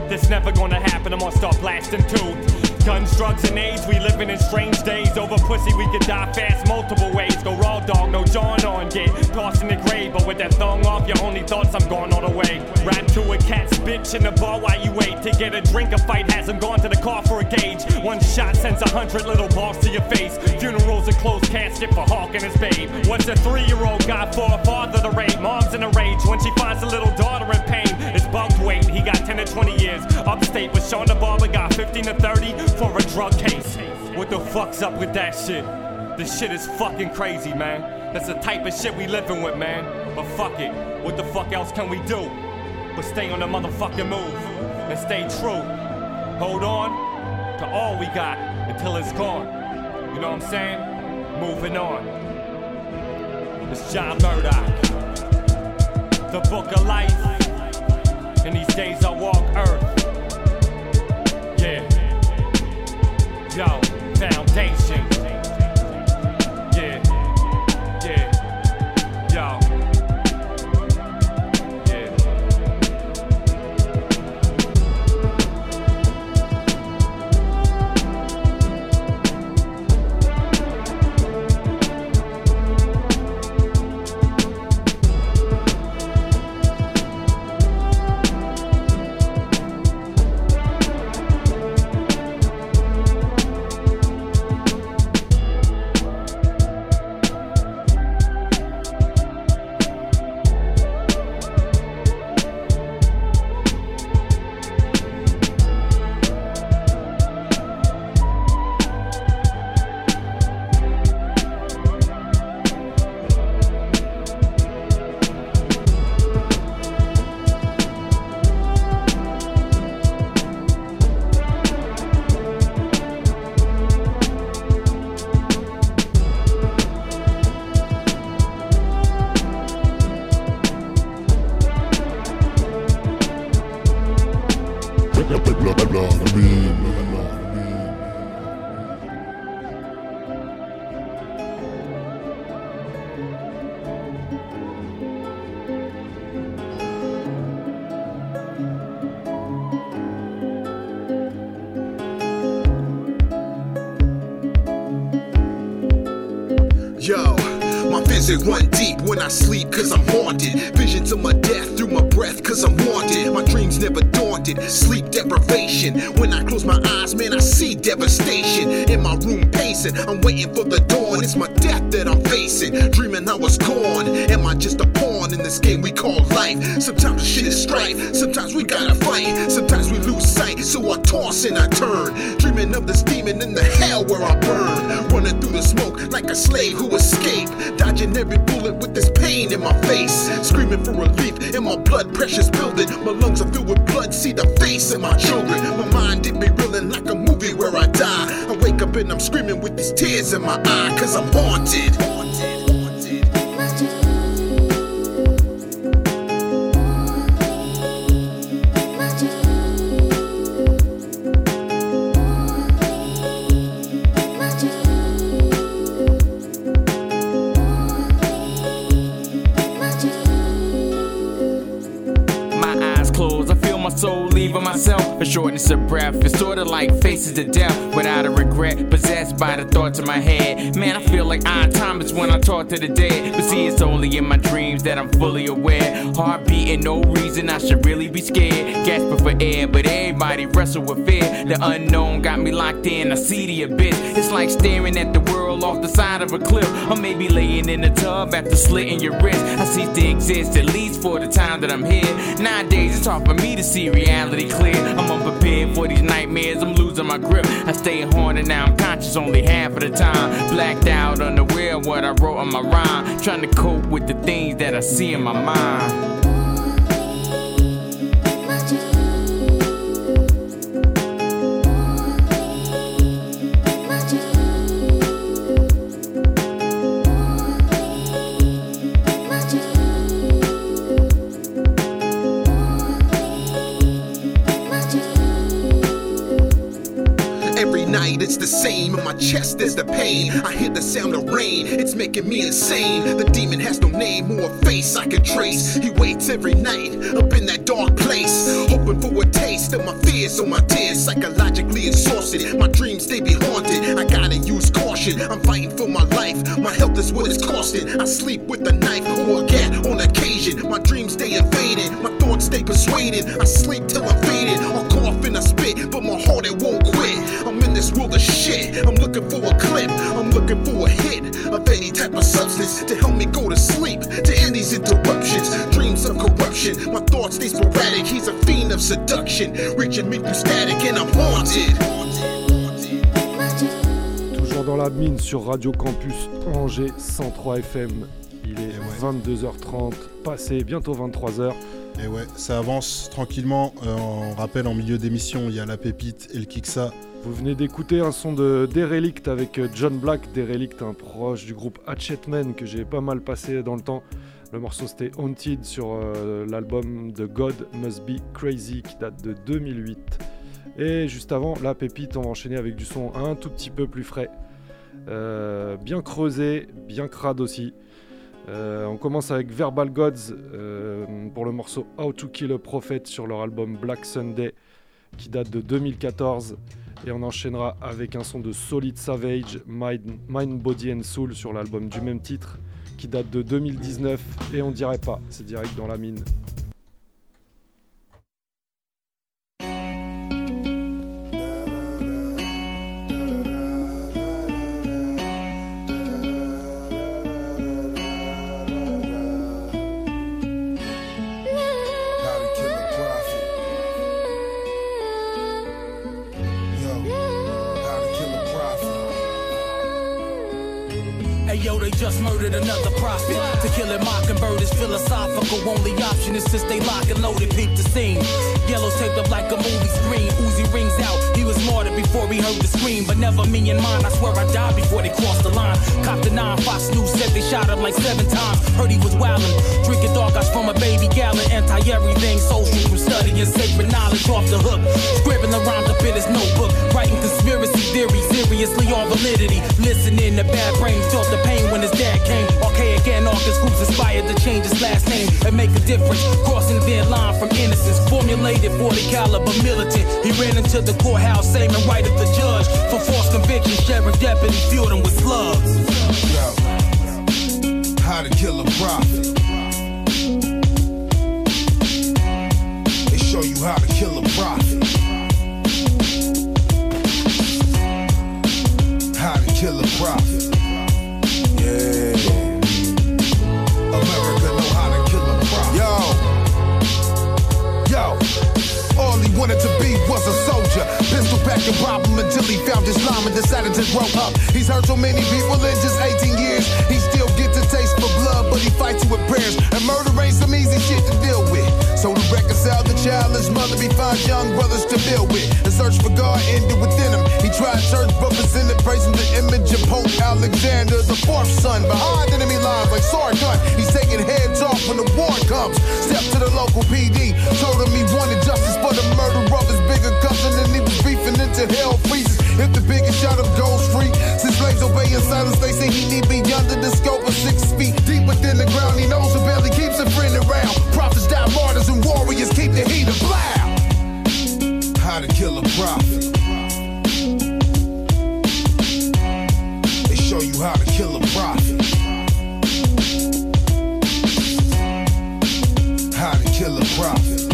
This never gonna happen, I'm gonna start blasting too. Guns, drugs, and AIDS, we living in strange days. Over pussy, we could die fast multiple ways. Go raw dog, no John on, get tossed in the grave. But with that thong off, your only thoughts, I'm going all the way. Rap to a cat's bitch in the bar while you wait to get a drink. A fight hasn't gone to the car for a gauge. One shot sends a hundred little balls to your face. Funerals a closed casket for Hawk and his babe. What's a three year old got for a father to rape? Mom's in a rage when she finds a little daughter in pain. Bumped weight, he got 10 to 20 years. Upstate with Sean the Barber got 15 to 30 for a drug case. What the fuck's up with that shit? This shit is fucking crazy, man. That's the type of shit we living with, man. But fuck it, what the fuck else can we do? But stay on the motherfucking move and stay true. Hold on to all we got until it's gone. You know what I'm saying? Moving on. It's Jon Murdock. The book of life. These days I walk my vision run deep when I sleep cause I'm haunted. Visions of my death through my breath cause I'm wanted. My dreams never daunted, sleep deprivation. When I close my eyes, man, I see devastation. In my room pacing, I'm waiting for the dawn. It's my death that I'm facing. Dreaming I was gone. Am I just a pawn in this game we call life? Sometimes the shit is strife, sometimes we gotta fight. Sometimes we lose sight, so I toss and I turn. Dreaming of this demon in the hell where I burn. Running through the smoke like a slave who escaped. Dodging every bullet with this pain in my face. Screaming for relief, and my blood pressure's building. My lungs are filled with blood, see the face of my children. My mind it be reeling like a movie where I die. I wake up and I'm screaming with these tears in my eye, cause I'm haunted. My shortness of breath, it's sorta like faces to death without a regret. Possessed by the thoughts in my head. Man, I feel like I Thomas when I talk to the dead. But see, it's only in my dreams that I'm fully aware. Heart beating, no reason I should really be scared. Gasping for air, but everybody wrestle with fear. The unknown got me locked in, I see the abyss. It's like staring at the world off the side of a cliff. Or maybe laying in a tub after slitting your wrist. I cease to exist, at least for the time that I'm here. Nowadays, it's hard for me to see reality clear. I'm unprepared for these nightmares, I'm losing my grip. I stay haunted now, I'm conscious only half of the time. Blacked out, unaware of what I wrote on my rhyme. Trying to cope with the things that I see in my mind. The same, in my chest there's the pain. I hear the sound of rain, it's making me insane. The demon has no name or a face I can trace. He waits every night up in that dark place, hoping for a taste of my fears or my tears. Psychologically exhausted, my dreams they be haunted. I gotta use caution, I'm fighting for my life. My health is what it's costing. I sleep with a knife or a cat on occasion. My dreams stay invaded, my thoughts stay persuaded. I sleep till I'm faded, or cough and I spit, but my heart it won't quit. I'm in this world of shit. I'm looking for a clip. I'm looking for a hit of any type of substance to help me go to sleep. To end these interruptions, dreams of corruption. My thoughts stay sporadic. He's a fiend of seduction, reaching me through static, and I'm haunted. Toujours dans la mine sur Radio Campus Angers 103 FM. Il est 22h30, passé bientôt 23h. Et ouais, ça avance tranquillement. Euh, on rappelle en milieu d'émission, il y a la pépite et le Kiksa. Vous venez d'écouter un son de Derelict avec euh, John Black. Derelict, un proche du groupe Hatchetman que j'ai pas mal passé dans le temps. Le morceau c'était Haunted sur euh, l'album de God Must Be Crazy qui date de 2008. Et juste avant, la pépite, on va enchaîner avec du son un tout petit peu plus frais. Euh, bien creusé, bien crade aussi. Euh, on commence avec Verbal Gods euh, pour le morceau How to Kill a Prophet sur leur album Black Sunday qui date de 2014. Et on enchaînera avec un son de Solid Savage, Mind, Body and Soul sur l'album du même titre qui date de 2019. Et on dirait pas, c'est direct dans la mine. Peep the scene. Yellow taped up like a movie screen. Never me and mine. I swear I died before they crossed the line. Cop the nine. Fox News said they shot him like seven times. Heard he was wildin'. Drinking dog eyes from a baby gallon. Anti everything. Social from studying sacred knowledge off the hook. Scribbling rhymes up in his notebook. Writing conspiracy theories. Seriously on validity. Listening to bad brains. Felt the pain when his dad came. Archaic anarchist groups inspired to change his last name and make a difference. Crossing their line from innocence. Formulated 40 caliber militant. He ran into the courthouse, aiming right at the judge. For false conviction, sheriff deputy fueled him with slugs. Yo, how to kill a prophet. They show you how to kill a prophet. How to kill a prophet. Yeah. America know how to kill a prophet. Yo. Yo. All he wanted to be was a soldier. Pistol back and rob until he found Islam and decided to grow up. He's hurt so many people in just 18 years. He still gets a taste for blood, but he fights it with prayers. And murder ain't some easy shit to deal with. So to reconcile the childless mother, he finds young brothers to build with. The search for God ended within him. He tried church, but presented praising the image of Pope Alexander, the fourth son, behind enemy lines like sword gun. He's taking heads off when the war comes. Step to the local PD, told him he wanted justice for the murder of his bigger cousin, and he was beefing until hell freezes. If the biggest shot of goes free, since slaves obey in silence, they say he need be under the scope of six feet deep within the ground. He knows the belly keeps a friend around. Prophets die martyrs and warriors keep the heat of blow. How to kill a prophet. They show you how to kill a prophet. How to kill a prophet.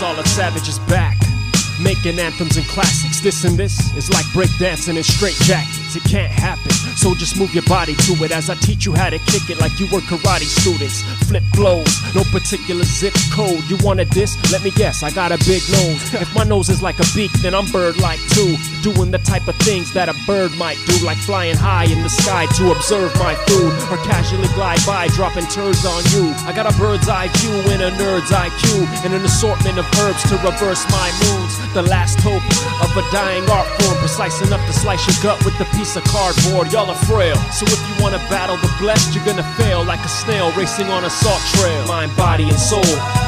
Solid Savage is back. Making anthems and classics. This and this is like breakdancing in straight jackets. It can't happen. So just move your body to it as I teach you how to kick it like you were karate students. Flip flows, no particular zip code. You want a diss? Let me guess, I got a big nose. if my nose is like a beak, then I'm bird like too. Doing the type of things that a bird might do, like flying high in the sky to observe my food. Or casually glide by, dropping turds on you. I got a bird's eye view and a nerd's IQ. And an assortment of herbs to reverse my moods. The last hope of a dying art form, precise enough to slice your gut with a piece of cardboard. Y'all are frail. So if you wanna battle the blessed, you're gonna fail like a snail racing on a trail. Mind, body, and soul,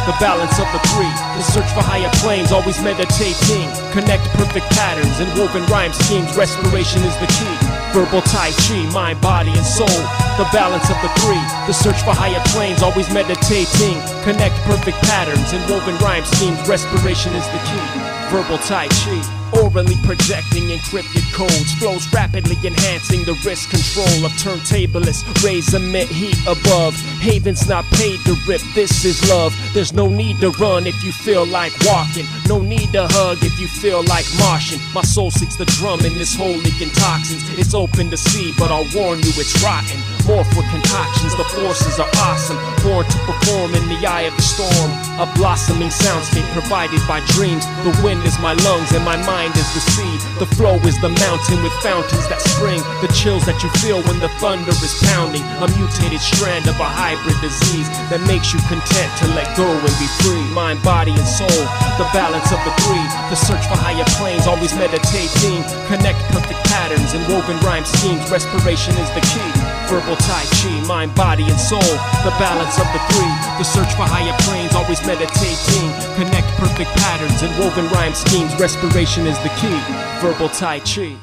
the balance of the three. The search for higher planes, always meditating. Connect perfect patterns and woven rhyme schemes. Respiration is the key. Verbal Tai Chi, mind, body, and soul. The balance of the three. The search for higher planes, always meditating. Connect perfect patterns and woven rhyme schemes. Respiration is the key. Verbal Tai Chi. Orally projecting encrypted codes, flows rapidly enhancing the risk control of turntablists. Raise emit heat above. Haven's not paid to rip. This is love. There's no need to run if you feel like walking. No need to hug if you feel like Martian. My soul seeks the drum in this hole leaking toxins. It's open to see, but I'll warn you it's rotten. More for concoctions, the forces are awesome. Born to perform in the eye of the storm. A blossoming soundscape provided by dreams. The wind is my lungs and my mind is the sea. The flow is the mountain with fountains that spring. The chills that you feel when the thunder is pounding. A mutated strand of a hybrid disease that makes you content to let go and be free. Mind, body, and soul. The balance of the three. The search for higher planes, always meditating. Connect perfect patterns and woven rhyme schemes. Respiration is the key. Verbal Tai Chi, mind, body, and soul. The balance of the three. The search for higher planes, always meditating. Mm. Connect perfect patterns and woven rhyme schemes. Respiration is the key. Verbal Tai Chi.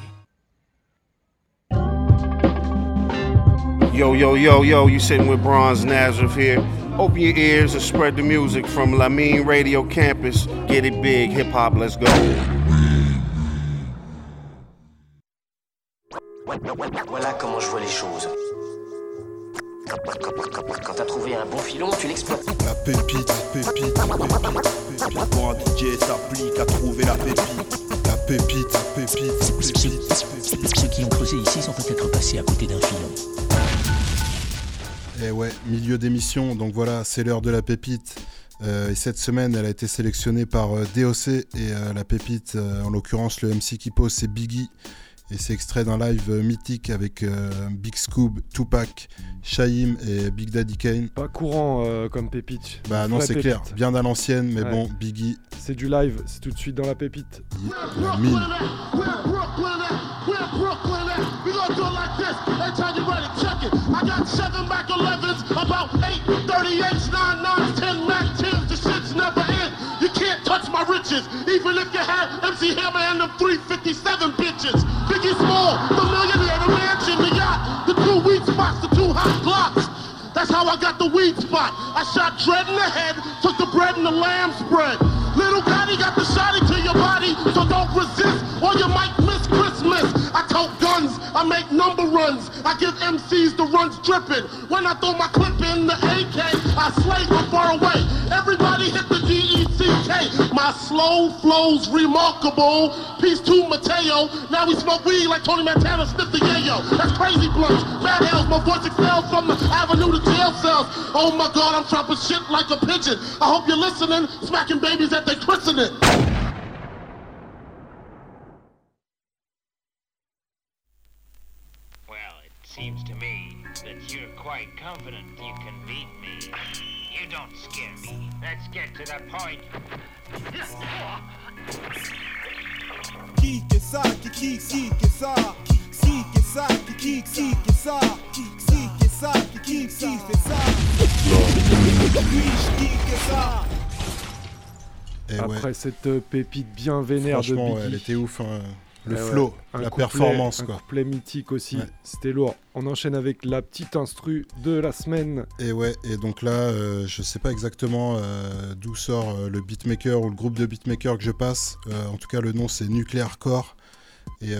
Yo, yo, yo, yo, you sitting with Bronze Nazareth here. Open your ears and spread the music from La Mine Radio Campus. Get it big, hip hop, let's go. Voilà comment je vois les choses. Quand t'as trouvé un bon filon, tu l'exploites. La pépite, pépite, pépite, pépite. Pour un DJ s'applique à trouver la pépite. La pépite, pépite, pépite, pépite. Ceux qui ont creusé ici sont peut-être passés à côté d'un filon. Et Eh ouais, milieu d'émission, donc voilà, c'est l'heure de la pépite. Euh, et cette semaine, elle a été sélectionnée par euh, DOC et euh, la pépite, euh, en l'occurrence le MC qui pose, c'est Biggie et c'est extrait d'un live mythique avec euh, Big Scoob, Tupac, Shaim et Big Daddy Kane. Pas courant euh, comme pépite. Bah non, c'est clair, bien à l'ancienne, mais bon, Biggie. C'est du live, c'est tout de suite dans la pépite. Yeah, mine. Even if you had MC Hammer and them 357 bitches The millionaire, the mansion, the yacht, the two weed spots, the two hot blocks. That's how I got the weed spot. I shot Dread in the head, took the bread and the lamb spread. Little Gotti got the shotty to your body, so don't resist or you might miss Christmas. I tote guns, I make number runs, I give MCs the runs dripping. When I throw my clip in the AK, I slay from far away. Everybody hit the My slow flow's remarkable. Peace to Mateo. Now we smoke weed like Tony Montana sniff the yayo. That's crazy blunts. Bad hells, my voice excels from the avenue to jail cells. Oh my god, I'm dropping shit like a pigeon. I hope you're listening, smacking babies at their christening. Well, it seems to me you're quite confident you can beat me. You don't scare me. Let's get to the point. Après cette pépite bien vénère de elle était ouf. Le Ouais, ouais. flow, la couplet- performance, un quoi. couplet mythique aussi, Ouais. c'était lourd. On enchaîne avec la petite instru de la semaine. Et ouais, et donc là, euh, je sais pas exactement euh, d'où sort euh, le beatmaker ou le groupe de beatmakers que je passe. Euh, en tout cas, le nom c'est Nuclear Core. Et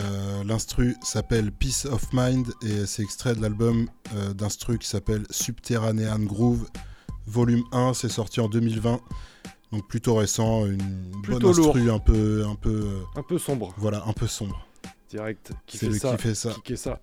l'instru s'appelle Peace of Mind et c'est extrait de l'album d'instru qui s'appelle Subterranean Groove, volume 1. C'est sorti en 2020. Donc plutôt récent, une Plutôt bonne instru un peu, un peu, euh, Un peu sombre. voilà, un peu sombre. Direct. Qui C'est fait ça qui fait ça. Qui fait ça.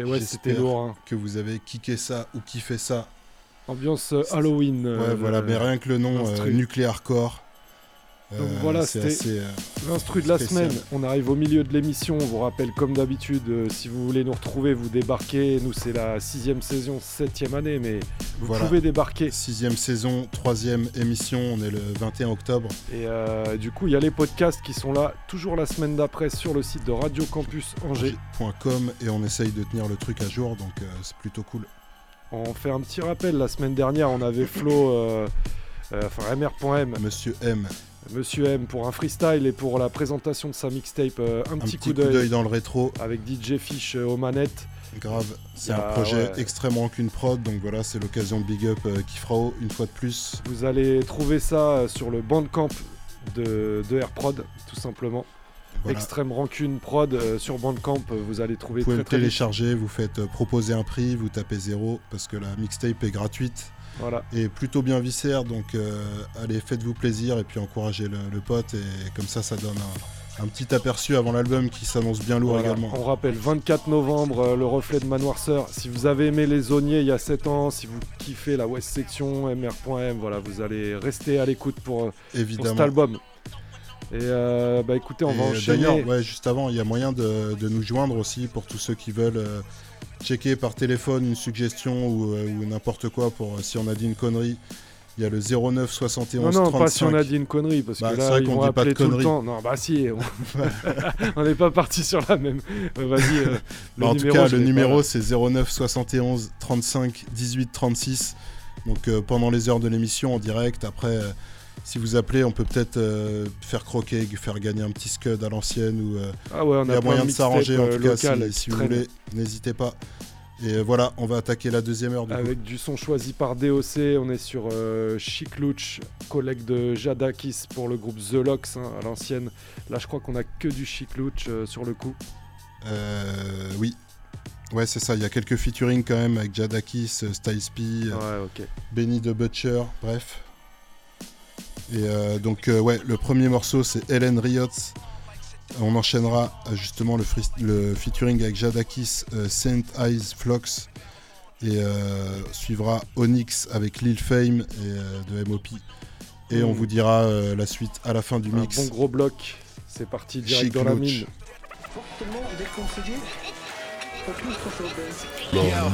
Et ouais, c'était lourd. hein. Que vous avez kické ça ou kiffé ça. Ambiance euh, Halloween. Ouais, euh, voilà, mais rien que le nom, euh. Nuclear Core. Donc euh, voilà, c'est c'était euh, l'instru de la spécial. semaine. On arrive au milieu de l'émission. On vous rappelle, comme d'habitude, euh, si vous voulez nous retrouver, vous débarquez. Nous, c'est la sixième saison, septième année, mais vous Voilà. pouvez débarquer. Sixième saison, troisième émission, on est le 21 octobre. Et euh, du coup, il y a les podcasts qui sont là toujours la semaine d'après sur le site de Radio Campus Angers. .com et on essaye de tenir le truc à jour, donc c'est plutôt cool. On fait un petit rappel. La semaine dernière, on avait Flo, enfin MR.M. Monsieur M. Monsieur M pour un freestyle et pour la présentation de sa mixtape. euh, un, Un petit, coup coup d'œil dans le rétro. Avec DJ Fish euh, aux manettes. Grave, c'est un a- projet ouais. extrêmement qu'une prod, donc voilà, c'est l'occasion de big up euh, Kifrao une fois de plus. Vous allez trouver ça euh, sur le bandcamp de, de Airprod, tout simplement. Voilà. Extrême Rancune Prod euh, sur Bandcamp, euh, vous allez trouver Vous pouvez très le très vite. télécharger, vous faites euh, proposer un prix, vous tapez zéro parce que la mixtape est gratuite Voilà. et plutôt bien viscère. Donc euh, allez, faites-vous plaisir et puis encouragez le, le pote et comme ça, ça donne un, un petit aperçu avant l'album qui s'annonce bien lourd Voilà. également. On rappelle 24 novembre, euh, le reflet de Ma Noirceur. Si vous avez aimé les Zoniers il y a 7 ans, si vous kiffez la West Section, MR.M, voilà, vous allez rester à l'écoute pour, euh, pour cet album. Et euh, bah écoutez, on Et va enchaîner. D'ailleurs, ouais, juste avant, il y a moyen de, de nous joindre aussi pour tous ceux qui veulent euh, checker par téléphone une suggestion ou, euh, ou n'importe quoi pour euh, si on a dit une connerie. Il y a le 09 71 Non, non, 35. pas si on a dit une connerie, parce Bah, que c'est là, vrai ils qu'on vont dit pas de tout le temps. Non, bah si, on on n'est pas parti sur la même. Euh, Vas-y, Bah, en tout cas, le numéro c'est 09 71 35 18 36. Donc pendant les heures de l'émission en direct. Après, si vous appelez, on peut peut-être euh, faire croquer, faire gagner un petit scud à l'ancienne. Ou, euh, Ah ouais, on il y a moyen de s'arranger en mixtapes, tout euh, cas si, vous voulez. N'hésitez pas. Et euh, voilà, on va attaquer la deuxième heure. Du coup. Avec du son choisi par DOC, on est sur euh, Chic Luch, collègue de Jadakis pour le groupe The Lox hein, à l'ancienne. Là, je crois qu'on a que du Chic Luch euh, sur le coup. Euh, oui. Ouais, c'est ça. Il y a quelques featuring quand même avec Jadakis, euh, Styles P, euh, Ouais. Benny the Butcher, bref. Et euh, donc, euh, ouais, le premier morceau c'est Helen Riot. On enchaînera euh, justement le, free- le featuring avec Jadakis, euh, Saint Eyes Flox. Et euh, suivra Onyx avec Lil Fame et euh, de MOP. Et on Mm. vous dira euh, la suite à la fin du Un mix. bon gros bloc. C'est parti direct Chic dans la mine. Yo,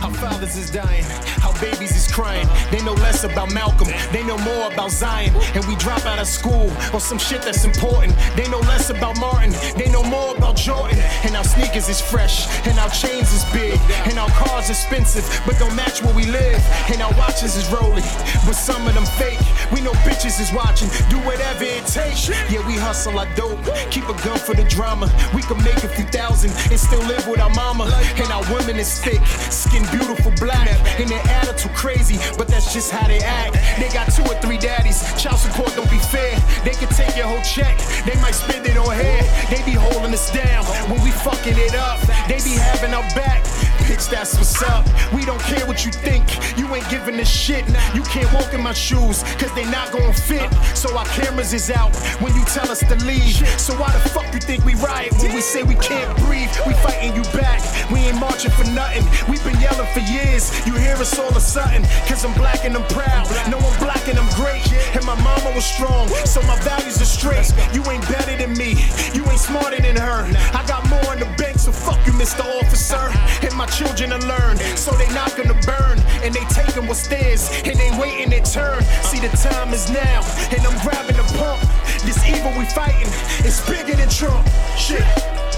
how fathers is dying, how babies is crying. They know less about Malcolm, they know more about Zion. And we drop out of school or some shit that's important. They know less about Martin, they know more about Jordan. And our sneakers is fresh, and our chains is big, and our cars expensive, but don't match where we live. And our watches is rolling, but some of them fake. We know bitches is watching, do whatever it takes. Yeah, we hustle our dope, keep a gun for the drama. We can make a few thousand and still live with our mama. And our women is thick, skin beautiful black, and their attitude crazy, but that's just how they act. They got two or three daddies, child support don't be fair. They can take your whole check, they might spend it on hair. They be holding us down when we fucking it up. They be having our back. That's what's up. We don't care what you think. You ain't giving a shit. You can't walk in my shoes, cause they not gonna fit. So our cameras is out when you tell us to leave. So why the fuck you think we riot when we say we can't breathe? We fighting you back. We ain't marching for nothing. We've been yelling for years. You hear us all of a sudden. Cause I'm black and I'm proud. No, I'm black and I'm great. And my mama was strong. So my values are straight. You ain't better than me. You ain't smarter than her. I got more in the bank, so fuck you, Mr. Officer. And my children to learn. So they not gonna burn. And they taking what's theirs. And they waiting their turn. See, the time is now. And I'm grabbing the pump. This evil we fighting is bigger than Trump. Shit.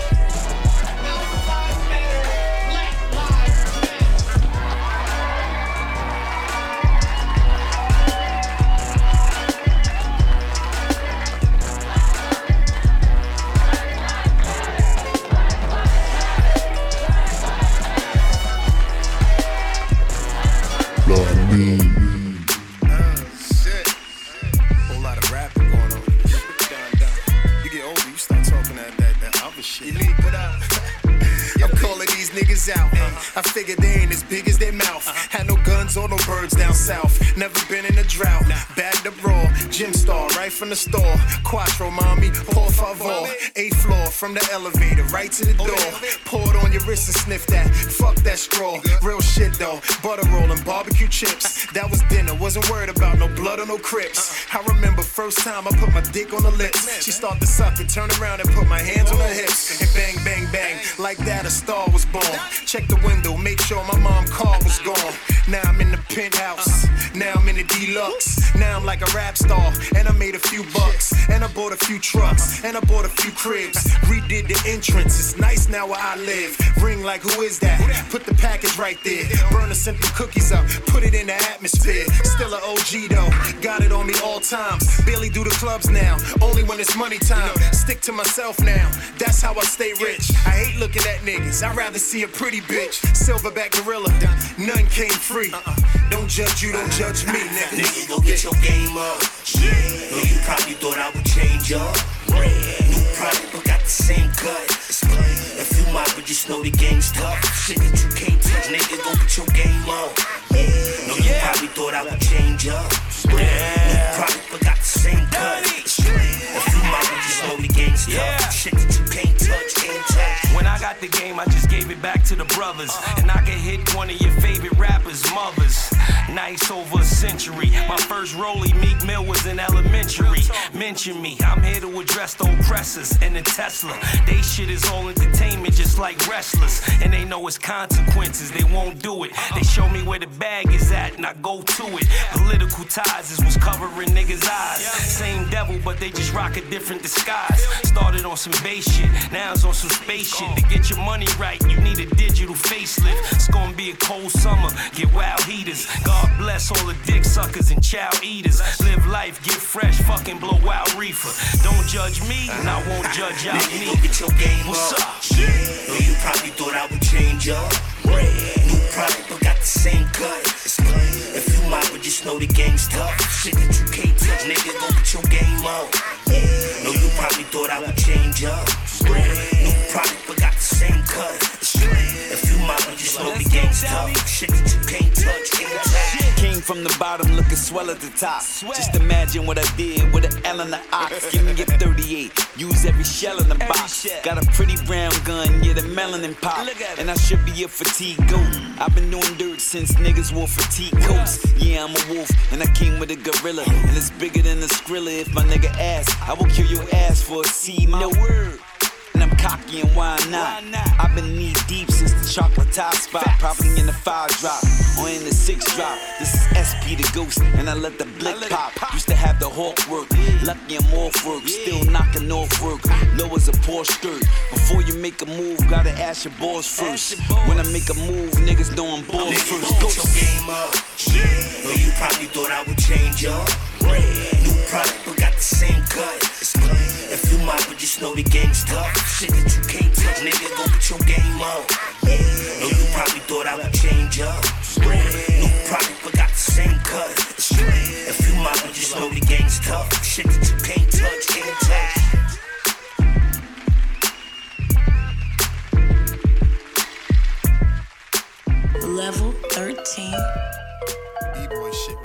Big as their mouth. Had no guns or no birds down south. Never been in a drought. Bagged up raw. Gym star from the store. Quattro, mommy. Por favor. Eighth floor from the elevator right to the door. Pour it on your wrist and sniff that. Fuck that straw. Real shit though. Butter roll and barbecue chips. That was dinner. Wasn't worried about no blood or no crips. I remember first time I put my dick on her lips. She started to suck and turn around and put my hands on her hips. And bang, bang, bang. Like that, a star was born. Check the window, make sure my mom car was gone. Now I'm in the penthouse. Now I'm in the deluxe. Now I'm like a rap star. And I made a few bucks. And I bought a few trucks. And I bought a few cribs. Redid the entrance. It's nice now where I live. Ring like, who is that? Put the package right there. Burn the simple cookies up. Put it in the atmosphere. Still an OG though. Got it on me all times. Barely do the clubs now. Only when it's money time. Stick to myself now. That's how I stay rich. I hate looking at niggas. I'd rather see a pretty bitch. Silverback gorilla. None came free. Don't judge you, don't judge me, nigga. Nigga, go get your game up. Know you probably thought I would change up. New product, but got the same cut. If you mob, but just know the game's tough. Shit that you can't touch, nigga, go get your game up. Know you probably thought I would change up. New product, but got the same cut. If you mob, but just know the game's tough. Shit that you can't touch, got the game, I just gave it back to the brothers. And I can hit one of your favorite rappers' mothers. Nice over a century. My first rollie, Meek Mill, was in elementary. Mention me, I'm here to address the oppressors and the Tesla. They shit is all entertainment, just like wrestlers. And they know it's consequences, they won't do it. They show me where the bag is at, and I go to it. Political ties is what's covering niggas' eyes. Same devil, but they just rock a different disguise. Started on some base shit, now it's on some space shit. Get your money right, you need a digital facelift. It's gonna be a cold summer, get wild heaters. God bless all the dick suckers and child eaters. Live life, get fresh, fucking blow out reefer. Don't judge me, and I won't judge y'all Nigga, me. go get your game What's up. up? Know you probably thought I would change up. New product, but got the same cut. If you mob, but just know the game's tough. Shit that you can't touch, nigga, go get your game up. Yeah. Know you probably thought I would change up. New you mob, but just know game's tough. Shit that you can't touch, can't. Came from the bottom, looking swell at the top. Just imagine what I did with an L in the ox. Give me a 38, use every shell in the box. Got a pretty brown gun, yeah, the melanin pop. And I should be a fatigue goat. I've been doing dirt since niggas wore fatigue coats. Yeah, I'm a wolf, and I came with a gorilla. And it's bigger than a skrilla. If my nigga asks, I will kill your ass for a C note. And I'm cocky and why not? I've been knee deep since the chocolate top spot. Probably in the five drop or in the six drop. This is SP the ghost, and I let the blick pop. Used to have the hawk work, lucky I'm off work. Still knocking off work, low as a Porsche skirt. Before you make a move, gotta ask your boss first. When I make a move, niggas know I'm boss first. Ghost. your game up. Know you probably thought I would change up. New product, but got the same cut. If you but just know the game's tough. Shit that you can't touch, nigga, go get your game up. Know you probably thought I would change up. The same cut. If you but just know the game's tough. Shit that you can't touch, can't touch. Level 13.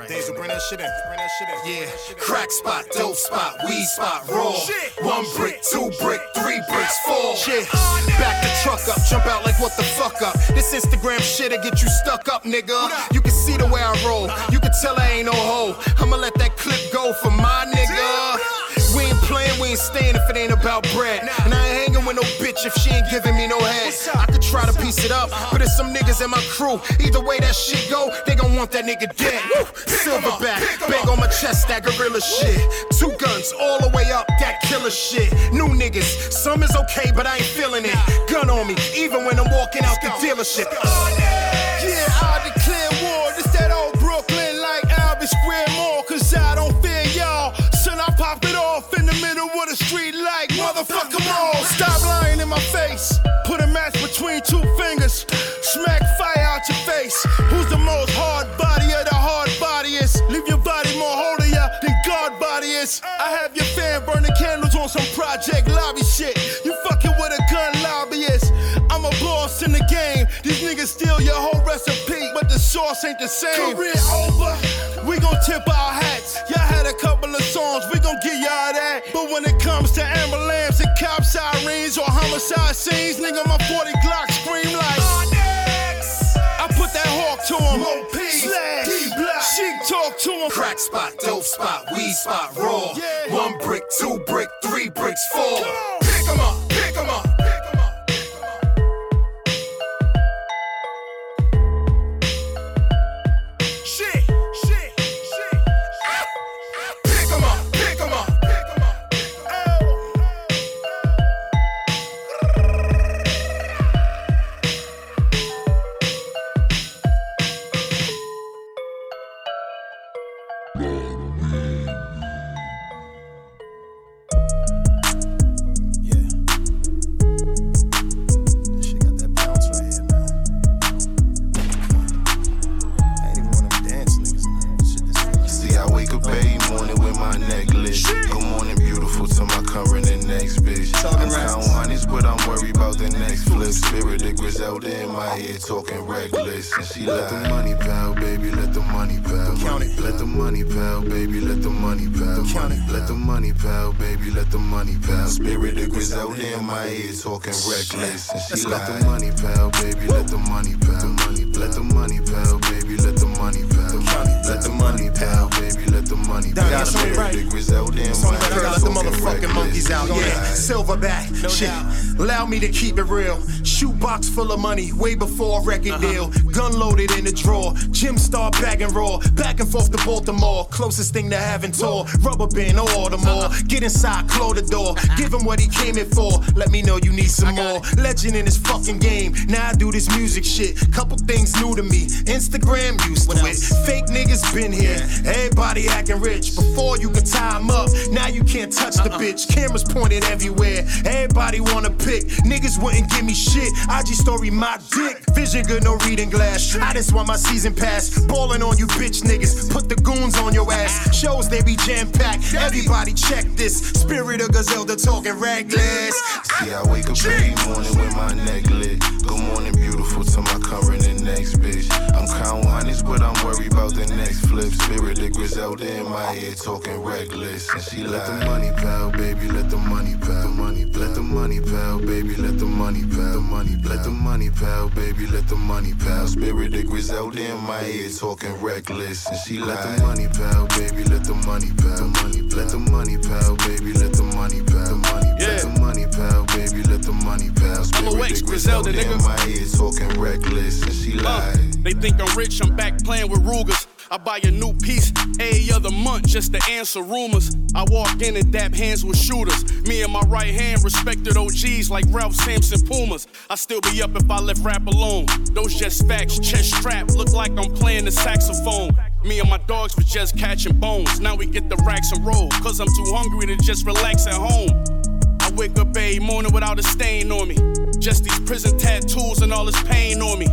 B-boy shit right Days will bring that shit in. Bring that shit in. Yeah. Crack spot, dope spot, weed spot, raw. One brick, two brick, three bricks, four. Shit. Back the truck up, jump out like what the fuck up. This Instagram shit'll get you stuck up, nigga. You can see the way I roll. Uh-huh. You can tell I ain't no hoe. I'ma let that clip go for my nigga. We ain't staying if it ain't about bread. And I ain't hanging with no bitch if she ain't giving me no head. I could try to piece it up, uh-huh. but it's some niggas in my crew. Either way that shit go, they gon' want that nigga dead. Silverback, bang on my chest, that gorilla shit. Two guns all the way up, that killer shit. New niggas, some is okay, but I ain't feeling it. Gun on me, even when I'm walking out the dealership. Uh, yeah, I declare war. This that old Brooklyn like Albert Square Mall. Cause I don't motherfucker, them all. Stop lying in my face. Put a match between two fingers. Smack fire out your face. Who's the most hard body of the hard body is? Leave your body more holier than God body is. I have your fan burning candles on some project lobby shit. You fucking with a gun lobbyist. I'm a boss in the game. These niggas steal your whole recipe, but the sauce ain't the same. Career over. We gon' tip our hats. Y'all had a couple of songs. We gon' give y'all that. But when it comes to ambulance, cop sirens or homicide scenes, nigga, my 40 Glock scream like. I put that hawk to him. Slash. Sheek talk to him. Crack spot, dope spot, weed spot, raw. One brick, two brick, three bricks, four. Pick 'em up, pick 'em up. Me to keep it real. Shoebox full of money, way before a record uh-huh. deal. Gun loaded in the drawer. Jim star bagging raw. Back and forth to Baltimore. Closest thing to having tour. Rubber band or Baltimore. Get inside, close the door. Give him what he came in for. Let me know you need some more. Legend in this fucking game. Now I do this music shit. Couple things new to me. Instagram used to it. Fake niggas been here. Everybody acting rich. Before you could tie 'em up. Now you can't touch the uh-uh. bitch. Cameras pointed everywhere. Everybody wanna pick. Niggas wouldn't give me shit. IG story my dick. Vision good, no reading I just want my season pass. Ballin' on you bitch niggas. Put the goons on your ass. Shows they be jam packed. Everybody check this. Spirit of Griselda talking reckless. See, I wake up every morning with my neck lit. Good morning, beautiful next bitch. I'm counting hundreds, but I'm worried about the next flip. Spirit of Griselda in my ear talking reckless. And she let the money pal, baby, let the money pal. Money, let the money pal, baby, let the money pal. Money, let the money pal, baby, let the money pal. Spirit of Griselda in my ear talking reckless. And she let the money pal, baby, let the money pal. Money, let the money pal, baby, let the money pal. Money, let the money pal, baby, let the money pal. Spirit of Griselda, in my ear talking reckless. And she Uh, they think I'm rich, I'm back playing with Rugers. I buy a new piece every other month just to answer rumors. I walk in and dap hands with shooters. Me and my right hand respected OGs like Ralph Sampson Pumas. I still be up if I left rap alone. Those just facts, chest strap, look like I'm playing the saxophone. Me and my dogs was just catching bones. Now we get the racks and roll, cause I'm too hungry to just relax at home. I wake up every morning without a stain on me. Just these prison tattoos and all this pain on me.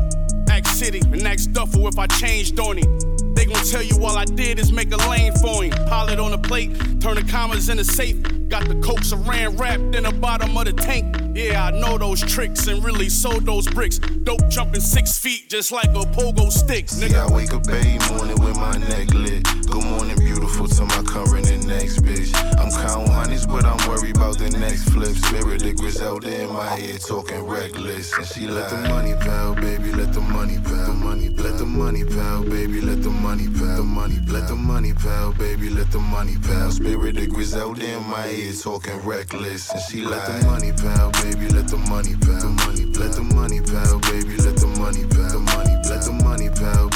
City and ask Duffel if I changed on him. They gon' tell you all I did is make a lane for him. Pilot on the plate, turn the commas in the safe. Got the coke saran wrapped in the bottom of the tank. Yeah, I know those tricks and really sold those bricks. Dope jumping six feet just like a pogo stick. See, I wake up every morning with my neck lit. Good morning, beautiful to my current and next bitch. I'm counting hundreds, but I'm worried about the next flip. Spirit of Griselda in my ear talking reckless. And she let the money pal, baby, let the money pal. Money, let the money pal, baby, let the money pal. Money, let the money pal, baby, let the money pal. Spirit of Griselda in my ear talking reckless. And she let the money pal, baby, let the money pal. Money, let the money pal, baby, let the money pal. Money, let the money pal,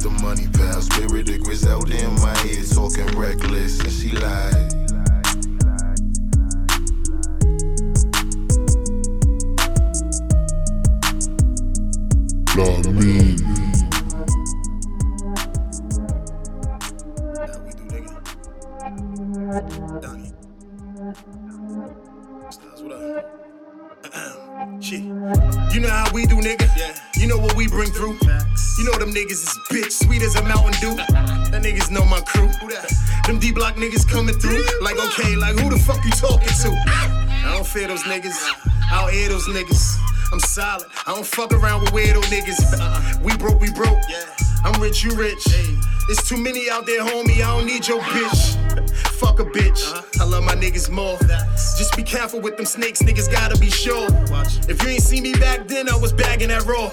the money pal. Spirit of Griselda in my head, talking reckless. And she lied. Niggas. I'll air those niggas. I'm solid. I don't fuck around with weirdo niggas. Uh-uh. We broke, we broke. I'm rich, you rich. There's too many out there, homie. I don't need your bitch. Fuck a bitch. Uh-huh. I love my niggas more. Just be careful with them snakes, niggas gotta be sure. If you ain't see me back then, I was bagging that raw.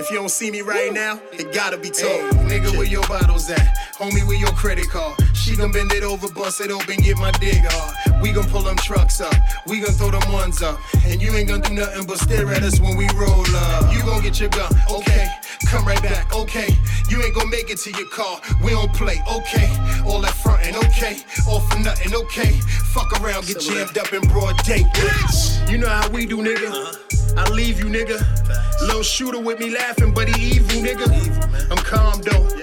If you don't see me right now, it gotta be told. nigga, where your bottles at? Homie, where your credit card? She gon' bend it over, bust it open, get my dig hard. We gon' pull them trucks up, we gon' throw them ones up. And you ain't gon' do nothing but stare at us when we roll up. You gon' get your gun, okay? Come right back, okay? You ain't gon' make it to your car, we don't play, okay? All that frontin', okay? All for nothing, okay? Fuck around, get jammed up in broad day, bitch. You know how we do, nigga. I leave you, nigga. Little shooter with me laughing, but he evil, nigga. I'm calm though.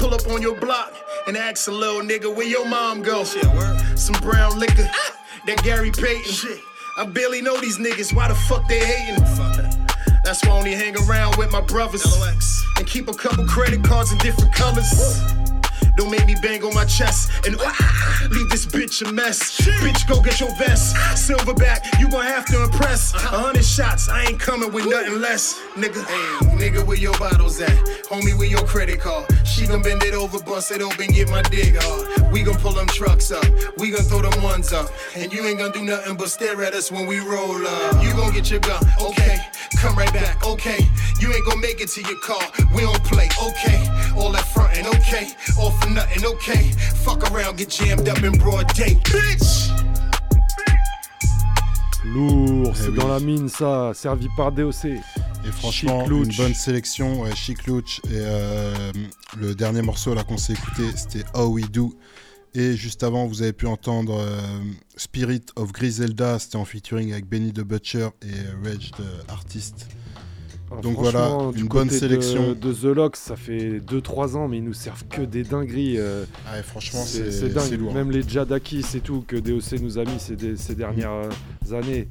Pull up on your block and ask a little nigga where your mom go. Some brown liquor, that Gary Payton. I barely know these niggas. Why the fuck they hating? That's why I only hang around with my brothers and keep a couple credit cards in different colors. Don't make me bang on my chest and ah, leave this bitch a mess. Bitch, go get your vest. Silverback, you gon' have to impress. A hundred shots, I ain't coming with nothing less. Nigga, hey, nigga, where your bottles at? Homie, where your credit card? She gon' bend it over, bust it open, get my dig hard. We gon' pull them trucks up, we gon' throw them ones up. And you ain't gon' do nothing but stare at us when we roll up. You gon' get your gun, okay? Come right back, okay? You ain't gon' make it to your car, we don't play, okay? All that frontin', okay? All for nothing, okay? Fuck around, get jammed up in broad day, bitch! Lourd, Eh c'est oui. dans la mine ça, servi par DOC. Et franchement, une bonne sélection, ouais, Chic Louch. Et euh, le dernier morceau là qu'on s'est écouté, c'était How We Do. Et juste avant, vous avez pu entendre euh, Spirit of Griselda, c'était en featuring avec Benny the Butcher et euh, Rage the Artist. Ah, Donc voilà, une bonne côté de- sélection. De, The Lox, ça fait 2-3 ans, mais ils nous servent que des dingueries. euh, Ah ouais, franchement, c'est dingue. lourd. Même les Jadakis et tout que DOC nous a mis ces, dernières euh, années,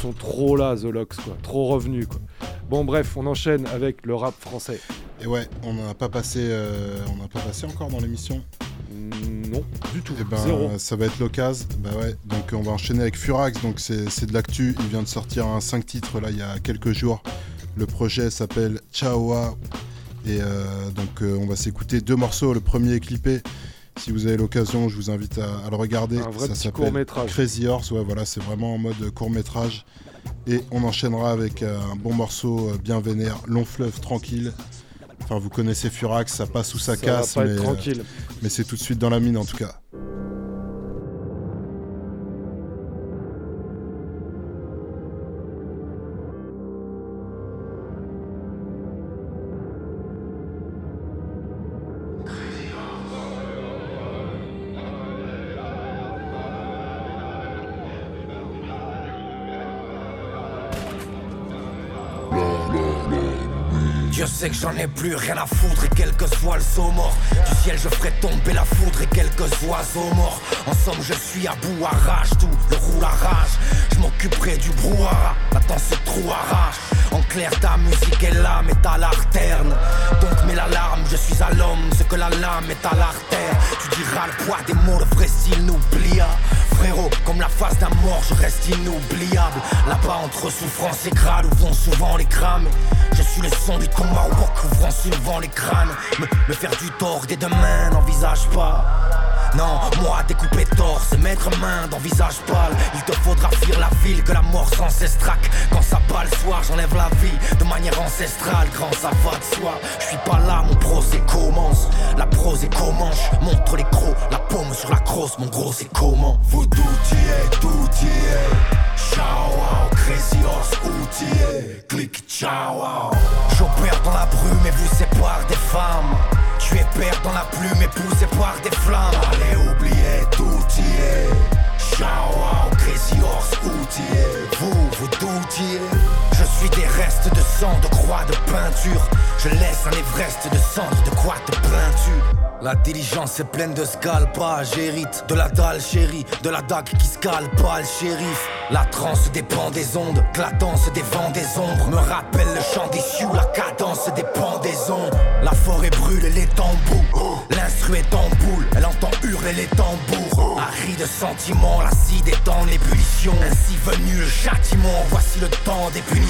sont trop là, The Lox, quoi. Trop revenus, quoi. Bon, bref, on enchaîne avec le rap français. Et ouais, on n'a pas passé, euh, on n'a pas passé encore dans l'émission? Non, du tout. Et ben, Zéro. ça va être l'occasion. Bah ouais. Donc on va enchaîner avec Furax. Donc c'est c'est de l'actu. Il vient de sortir un 5 titres là il y a quelques jours. Le projet s'appelle Chaoa. Et euh, donc euh, on va s'écouter deux morceaux. Le premier est clippé. Si vous avez l'occasion, je vous invite à, à le regarder. Un vrai ça s'appelle. Crazy Horse. Ouais, voilà, c'est vraiment en mode court métrage. Et on enchaînera avec euh, un bon morceau bien vénère, Long Fleuve Tranquille. Enfin, vous connaissez Furax, ça passe ou ça, casse. euh, mais c'est tout de suite dans la mine en tout cas. Dieu sait que j'en ai plus rien à foutre et quel que soit le saut mort Du ciel je ferai tomber la foudre et quelques oiseaux morts. En somme je suis à bout, arrache tout, le roule arrache Je m'occuperai du brouhaha, maintenant ce trou arrache En clair ta musique est là mais t'as l'arterne Donc mets l'alarme, je suis à l'homme, ce que la lame est à l'artère. Tu diras le poids des mots, le vrai style n'oublia Comme la face d'un mort, je reste inoubliable. Là-bas entre souffrance et grade où vont souvent les crames Je suis le son du tomahawk ouvrant souvent les crânes. Me, me faire du tort dès demain, n'envisage pas non, moi découper torse et mettre main d'envisage pâle. Il te faudra fuir la ville que la mort sans cesse traque Quand ça bat le soir j'enlève la vie de manière ancestrale. Grand ça de soi, je suis pas là mon procès commence. La prose est comment? Montre les crocs La paume sur la crosse. Mon gros c'est comment? Vous tout y est, tout y est Ciao, wow, crazy horse outillé Click, ciao, wow J'opère dans la brume et vous sépare des femmes Tu es père dans la plume et poussé par des flammes. Allez, oubliez, tout y est Ciao, crazy horse outillé Vous, vous doutiez Je suis des restes de sang, de croix, de peinture Je laisse un Everest de cendres, de quoi te plains-tu? La diligence est pleine de scalpage, hérite de la dalle chérie, de la dague qui scalpe pas le shérif. La transe dépend des ondes, clatance des vents des ombres. Me rappelle le chant des sioux, la cadence des pendaisons. La forêt brûle les tambours. L'instru est en boule, elle entend hurler les tambours. Harry de sentiments, l'acide est en ébullition. Ainsi venu le châtiment, voici le temps des punitions.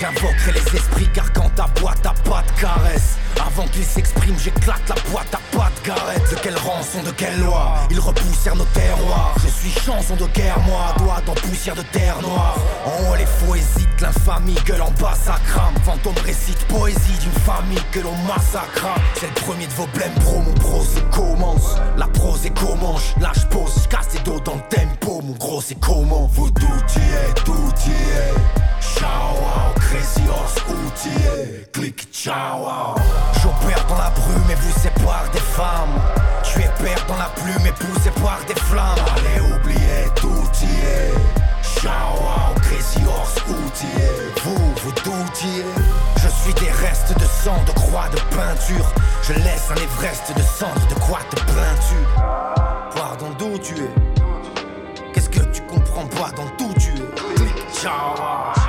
J'invoquerai les esprits car quand ta boîte t'as pas de caresse. Avant qu'ils s'expriment, j'éclate la boîte à pas de garette. De quelle rançon, de quelle loi Ils repoussèrent nos terroirs. Je suis chanson de guerre, moi, doigt dans poussière de terre noire. En haut, les faux hésitent, l'infamie gueule en bas, ça crame. Fantôme récite poésie d'une famille que l'on massacre. C'est le premier de vos blèmes pro, mon prose commence. La prose est comment Là, je pose, je casse les dos dans le tempo, mon gros, c'est comment Vous tout y est, tout y est. Ciao, crazy horse outillé. Click, ciao. J'opère dans la brume et vous sépare des femmes. Tu es père dans la plume et poussé par des flammes. Allez, oubliez, tout est. Ciao, horse outillé. Vous, vous doutiez. Je suis des restes de sang, de croix, de peinture. Je laisse un Everest de cendres, de quoi te plains-tu? Pardon, d'où tu es? Qu'est-ce que tu comprends pas dans tout tu es? Ciao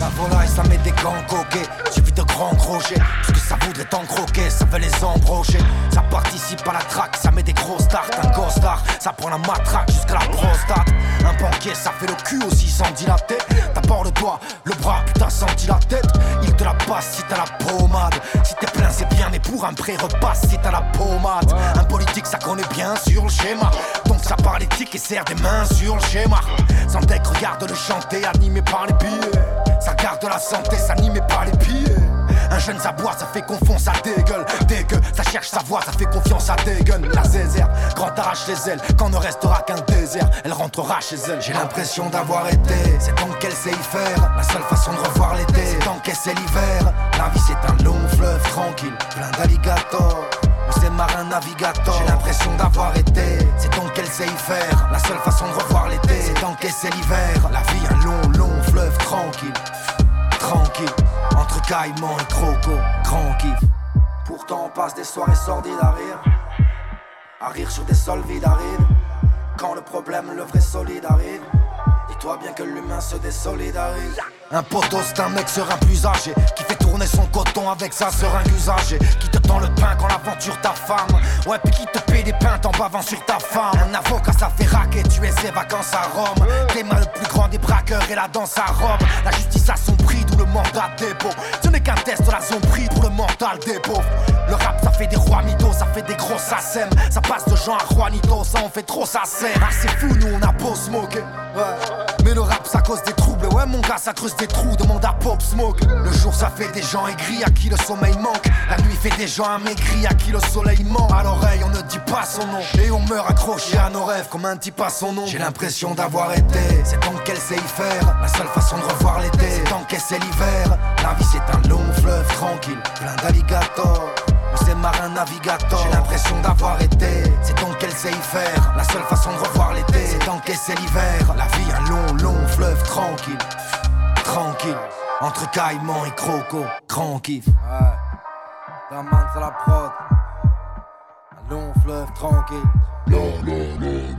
La volaille ça met des gants coquets. Suffit de grands crochets Parce que ça voudrait t'en croquer Ça veut les embrocher Ça participe à la traque Ça met des grosses tartes. Un costard Ça prend la matraque jusqu'à la prostate. Un banquier ça fait le cul aussi sans dilater. D'abord le doigt, le bras putain senti la tête Il te la passe si t'as la pommade. Si t'es plein c'est bien mais pour un pré-repas si t'as la pommade. Un politique ça connaît bien sur le schéma. Donc ça parle éthique et serre des mains sur le schéma. Santec regarde le chanter animé par les billets garde la santé, s'anime par les pieds. Un jeune ça ça fait confiance à dégueule. Dès que ça cherche sa voix, ça fait confiance à dégueule. La zézère, grand arrache les ailes. Quand ne restera qu'un désert, elle rentrera chez elle. J'ai l'impression d'avoir été, c'est tant qu'elle sait y faire. La seule façon de revoir l'été, c'est sait l'hiver. La vie c'est un long fleuve tranquille, plein d'alligators. C'est marin navigateur. J'ai l'impression d'avoir été. C'est tant qu'elle sait y faire. La seule façon de revoir l'été, c'est sait l'hiver. La vie, un tranquille. Tranquille. Entre caïman et croco. Kiff. Pourtant, on passe des soirées sordides à rire. À rire sur des sols vides arrive. Quand le problème, le vrai solide arrive. Dis-toi bien que l'humain se désolidarise. Un poteau, c'est un mec serein plus âgé Qui fait tourner son coton avec sa seringue usagée Qui te tend le pain quand l'aventure ta femme Ouais, puis qui te paye des pintes en bavant sur ta femme. Un avocat, ça fait raquer, tu es ses vacances à Rome. Mal le plus grand des braqueurs et la danse à Rome. La justice a son prix, d'où le mandat dépôt Ce n'est qu'un test, là son prix pour le mental des Le rap, ça fait des rois mythos, ça fait des gros sassèmes Ça passe de gens à Juanito, ça en fait trop ça Ah, c'est fou, nous on a beau smoker Ouais, mais le rap, ça cause des troubles Ouais, mon gars, ça creuse des trous, demande à Pop Smoke. Le jour, ça fait des gens aigris à qui le sommeil manque. La nuit fait des gens amaigris à qui le soleil manque. À l'oreille, on ne dit pas son nom. Et on meurt accroché à nos rêves comme un type à son nom. J'ai l'impression d'avoir été. C'est tant qu'elle sait y faire. La seule façon de revoir l'été, c'est tant qu'elle sait l'hiver. La vie, c'est un long fleuve tranquille, plein d'alligators. C'est marin navigateur. J'ai l'impression d'avoir été. C'est tant qu'elle sait y faire. La seule façon de revoir l'été, c'est tant qu'elle sait l'hiver. La vie, un long, long fleuve tranquille tranquille. Entre caïman et croco, kiff. Ouais. Daman sur la prod. Un long fleuve tranquille. Long, long, long,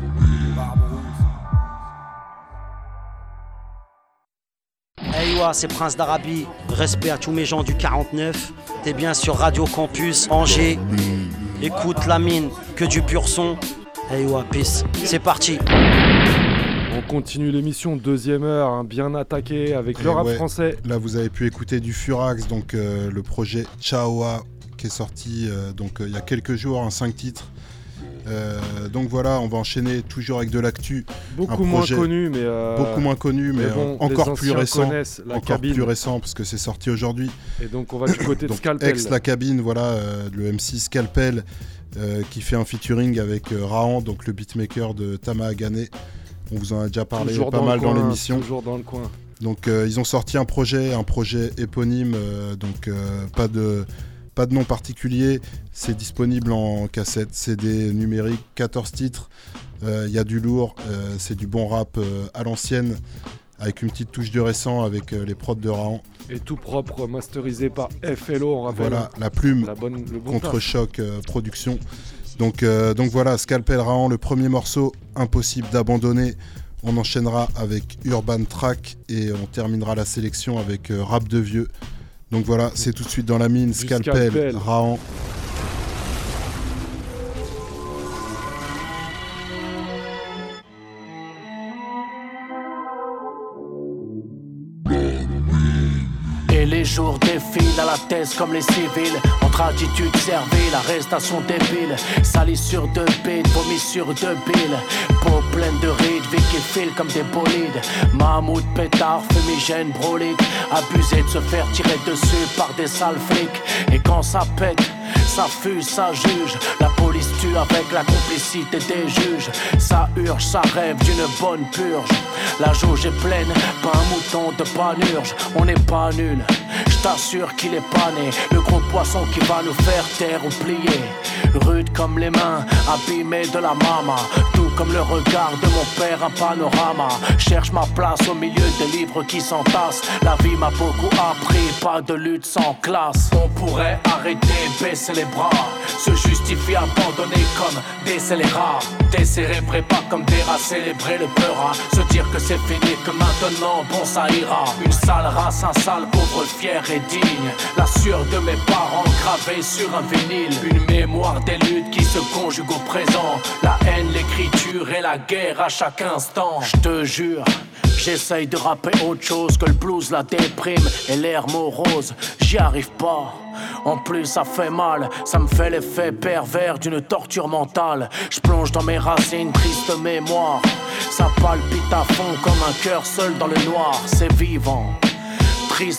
Hey wa, c'est Prince d'Arabie. Respect à tous mes gens du 49. T'es bien sur Radio Campus Angers. Écoute la mine, que du pur son. Hey wa, peace. C'est parti. On continue l'émission, deuxième heure, hein, bien attaqué avec Et le rap ouais, français. Là, vous avez pu écouter du Furax, donc euh, le projet Chaoa qui est sorti euh, donc euh, il y a quelques jours, un 5 titres. Euh, donc voilà, on va enchaîner toujours avec de l'actu. Beaucoup moins connu, mais, euh, beaucoup moins connu, mais, mais bon, encore plus récent. connaissent la encore cabine. plus récent parce que c'est sorti aujourd'hui. Et donc on va du côté de Scalpel. Ex la cabine, voilà, euh, le MC Scalpel euh, qui fait un featuring avec Rahan, donc le beatmaker de Tama Agane. On vous en a déjà parlé Toujours pas mal dans l'émission. Toujours dans le coin. Donc ils ont sorti un projet, un projet éponyme, donc pas de pas de nom particulier. C'est disponible en cassette, CD numérique, 14 titres. Euh, Il y a du lourd, euh, c'est du bon rap euh, à l'ancienne, avec une petite touche de récent avec les prods de Rahan. Et tout propre, masterisé par FLO, on rappelle. Voilà, la plume La bonne, le bon contre choc production. Donc, donc voilà, Scalpel Rahan, le premier morceau, impossible d'abandonner. On enchaînera avec Urban Track et on terminera la sélection avec Rap de Vieux. Donc voilà, c'est tout de suite dans la mine, Scalpel, Scalpel. Jours défilent à la thèse comme les civils. Entre attitude servile, arrestation débile. Salissure de bite, vomi sur deux billes. Peau pleine de rides, vie qui file comme des bolides. Mammouth, pétard, fumigène, brolique. Abusé de se faire tirer dessus par des sales flics. Et quand ça pète, ça fuse, ça juge. La police tue avec la complicité des juges. Ça urge, ça rêve d'une bonne purge. La jauge est pleine, pas un mouton de panurge. On n'est pas nul, je t'assure qu'il est pas né. Le gros poisson qui va nous faire taire ou plier. Rude comme les mains, abîmé de la mama. Comme le regard de mon père, un panorama. Cherche ma place au milieu des livres qui s'entassent. La vie m'a beaucoup appris, pas de lutte sans classe. On pourrait arrêter, baisser les bras. Se justifier abandonné comme des scélérats. Décérébrés pas comme des rats, célébrer le peur. Se dire que c'est fini, que maintenant bon ça ira. Une sale race, un sale pauvre fier et digne. La sueur de mes parents gravée sur un vinyle. Une mémoire des luttes qui se conjuguent au présent. La haine, l'écriture et la guerre à chaque instant. Je te jure. J'essaye de rapper autre chose que le blues, la déprime et l'air morose. J'y arrive pas. En plus, ça fait mal, ça me fait l'effet pervers d'une torture mentale. Je plonge dans mes racines, triste mémoire. Ça palpite à fond comme un cœur seul dans le noir, c'est vivant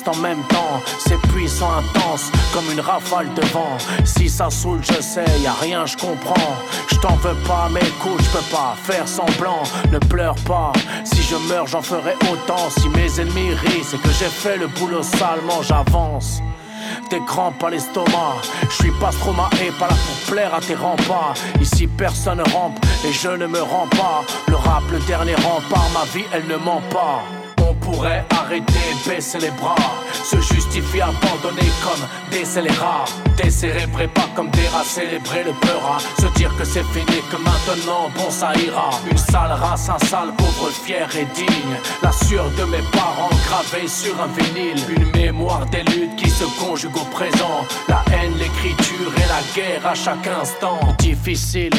en même temps, c'est puissant, intense, comme une rafale de vent. Si ça saoule, je sais, y a rien, je comprends. Je t'en veux pas, mais écoute, je peux pas faire semblant. Ne pleure pas, si je meurs, j'en ferai autant. Si mes ennemis rient, c'est que j'ai fait le boulot salement, j'avance. Des crampes à l'estomac, je suis pas et pas là pour plaire à tes remparts. Ici personne ne rampe et je ne me rends pas. Le rap, le dernier rempart, ma vie elle ne ment pas. Pourrait arrêter, baisser les bras, se justifier abandonné comme des scélérats, décérébrés pas comme des rats, célébrer le peur, se dire que c'est fini, que maintenant bon ça ira. Une sale race, un sale pauvre fier et digne, la sueur de mes parents gravée sur un vinyle, une mémoire des luttes qui se conjuguent au présent, la haine, l'écriture et la guerre à chaque instant. Difficile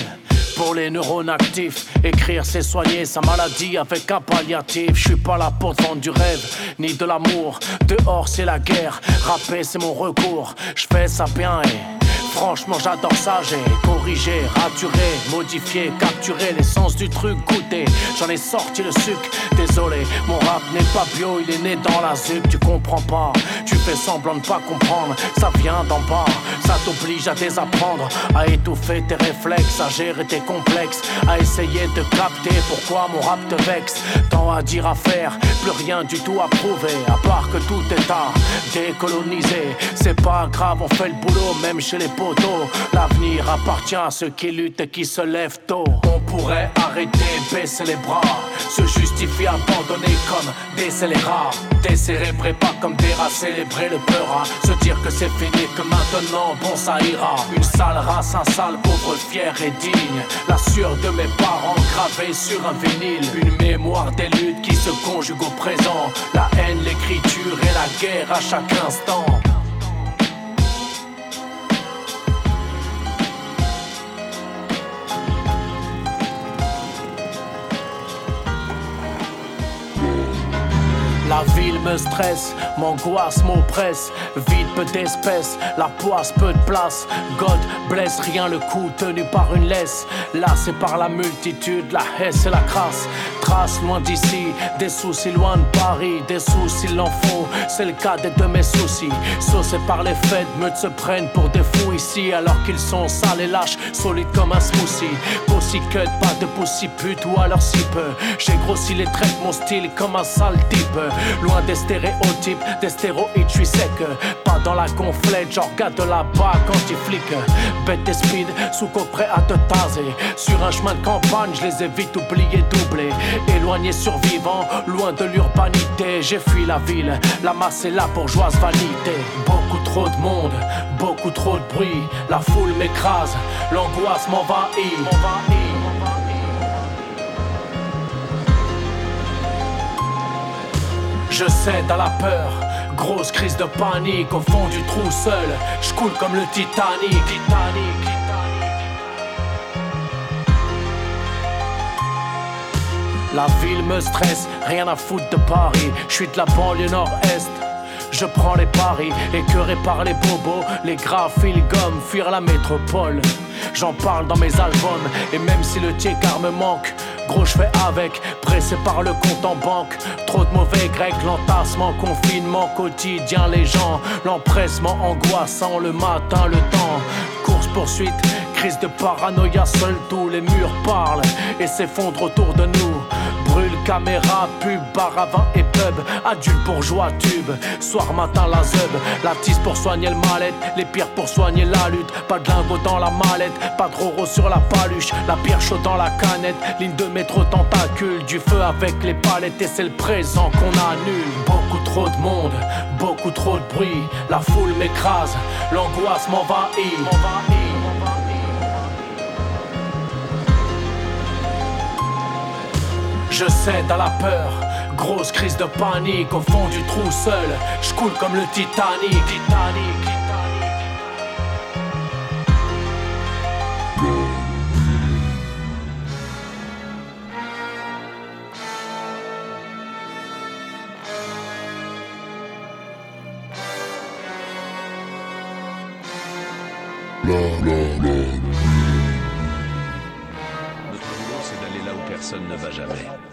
pour les neurones actifs. Écrire, c'est soigner sa maladie avec un palliatif. Je suis pas là pour vendre du rêve, ni de l'amour. Dehors, c'est la guerre. Rapper, c'est mon recours. Je fais ça bien et. Franchement, j'adore ça, j'ai corrigé, raturé, modifié, capturé l'essence du truc, goûté. J'en ai sorti le sucre, désolé, mon rap n'est pas bio, il est né dans la zup, tu comprends pas. Tu fais semblant de pas comprendre, ça vient d'en bas, ça t'oblige à désapprendre, à étouffer tes réflexes, à gérer tes complexes, à essayer de capter pourquoi mon rap te vexe. Tant à dire à faire, plus rien du tout à prouver, à part que tout est à décoloniser. C'est pas grave, on fait le boulot, même chez les L'avenir appartient à ceux qui luttent et qui se lèvent tôt. On pourrait arrêter, baisser les bras, se justifier abandonné comme des scélérats. Décérébrer pas comme des rats, célébrer le peur, se dire que c'est fini, que maintenant bon ça ira. Une sale race, un sale pauvre fier et digne. La sueur de mes parents gravée sur un vinyle. Une mémoire des luttes qui se conjuguent au présent. La haine, l'écriture et la guerre à chaque instant. La ville me stresse, m'angoisse m'oppresse. Vide peu d'espèces, la poisse peu de place. God blesse, rien le coup tenu par une laisse. Là c'est par la multitude, la haisse et la crasse. Trace loin d'ici, des soucis loin de Paris. Des soucis il en faut, c'est le cas des de mes soucis. Saucés par les fêtes, me se prennent pour des fous ici. Alors qu'ils sont sales et lâches, solides comme un smoothie. Pussy cut, pas de pussy pute ou alors si peu. J'ai grossi les traits mon style comme un sale type. Loin des stéréotypes, des stéroïdes, je suis sec. Pas dans la gonflette, genre gars de là-bas quand tu flics. Bête et speed, sous coque prêt à te taser. Sur un chemin de campagne, je les ai vite oubliés, doublés. Éloigné survivant, loin de l'urbanité. J'ai fui la ville, la masse est là pour joieuse vanité. Beaucoup trop de monde, beaucoup trop de bruit. La foule m'écrase, l'angoisse m'envahit. Je cède à la peur, grosse crise de panique au fond du trou seul. Je coule comme le Titanic. Titanic. La ville me stresse, rien à foutre de Paris. Je suis de la banlieue nord-est. Je prends les paris, écœuré par les bobos, les graphiles gomme, fuir la métropole. J'en parle dans mes albums, et même si le car me manque, gros je fais avec, pressé par le compte en banque. Trop de mauvais grecs, l'entassement, confinement quotidien, les gens, l'empressement angoissant, le matin, le temps, course poursuite, crise de paranoïa, seul tous les murs parlent et s'effondrent autour de nous. Brûle, caméra, pub, bar vin et pub. Adulte, bourgeois, tube. Soir, matin, la zeub. La tisse pour soigner le mal-être. Les pires pour soigner la lutte. Pas de lingot dans la mallette. Pas de roro sur la paluche. La pierre chaude dans la canette. Ligne de métro tentacule. Du feu avec les palettes. Et c'est le présent qu'on annule. Beaucoup trop de monde. Beaucoup trop de bruit. La foule m'écrase. L'angoisse m'envahit. Je cède à la peur, grosse crise de panique au fond du trou seul. Je coule comme le Titanic. Titanic. Notre ne va jamais.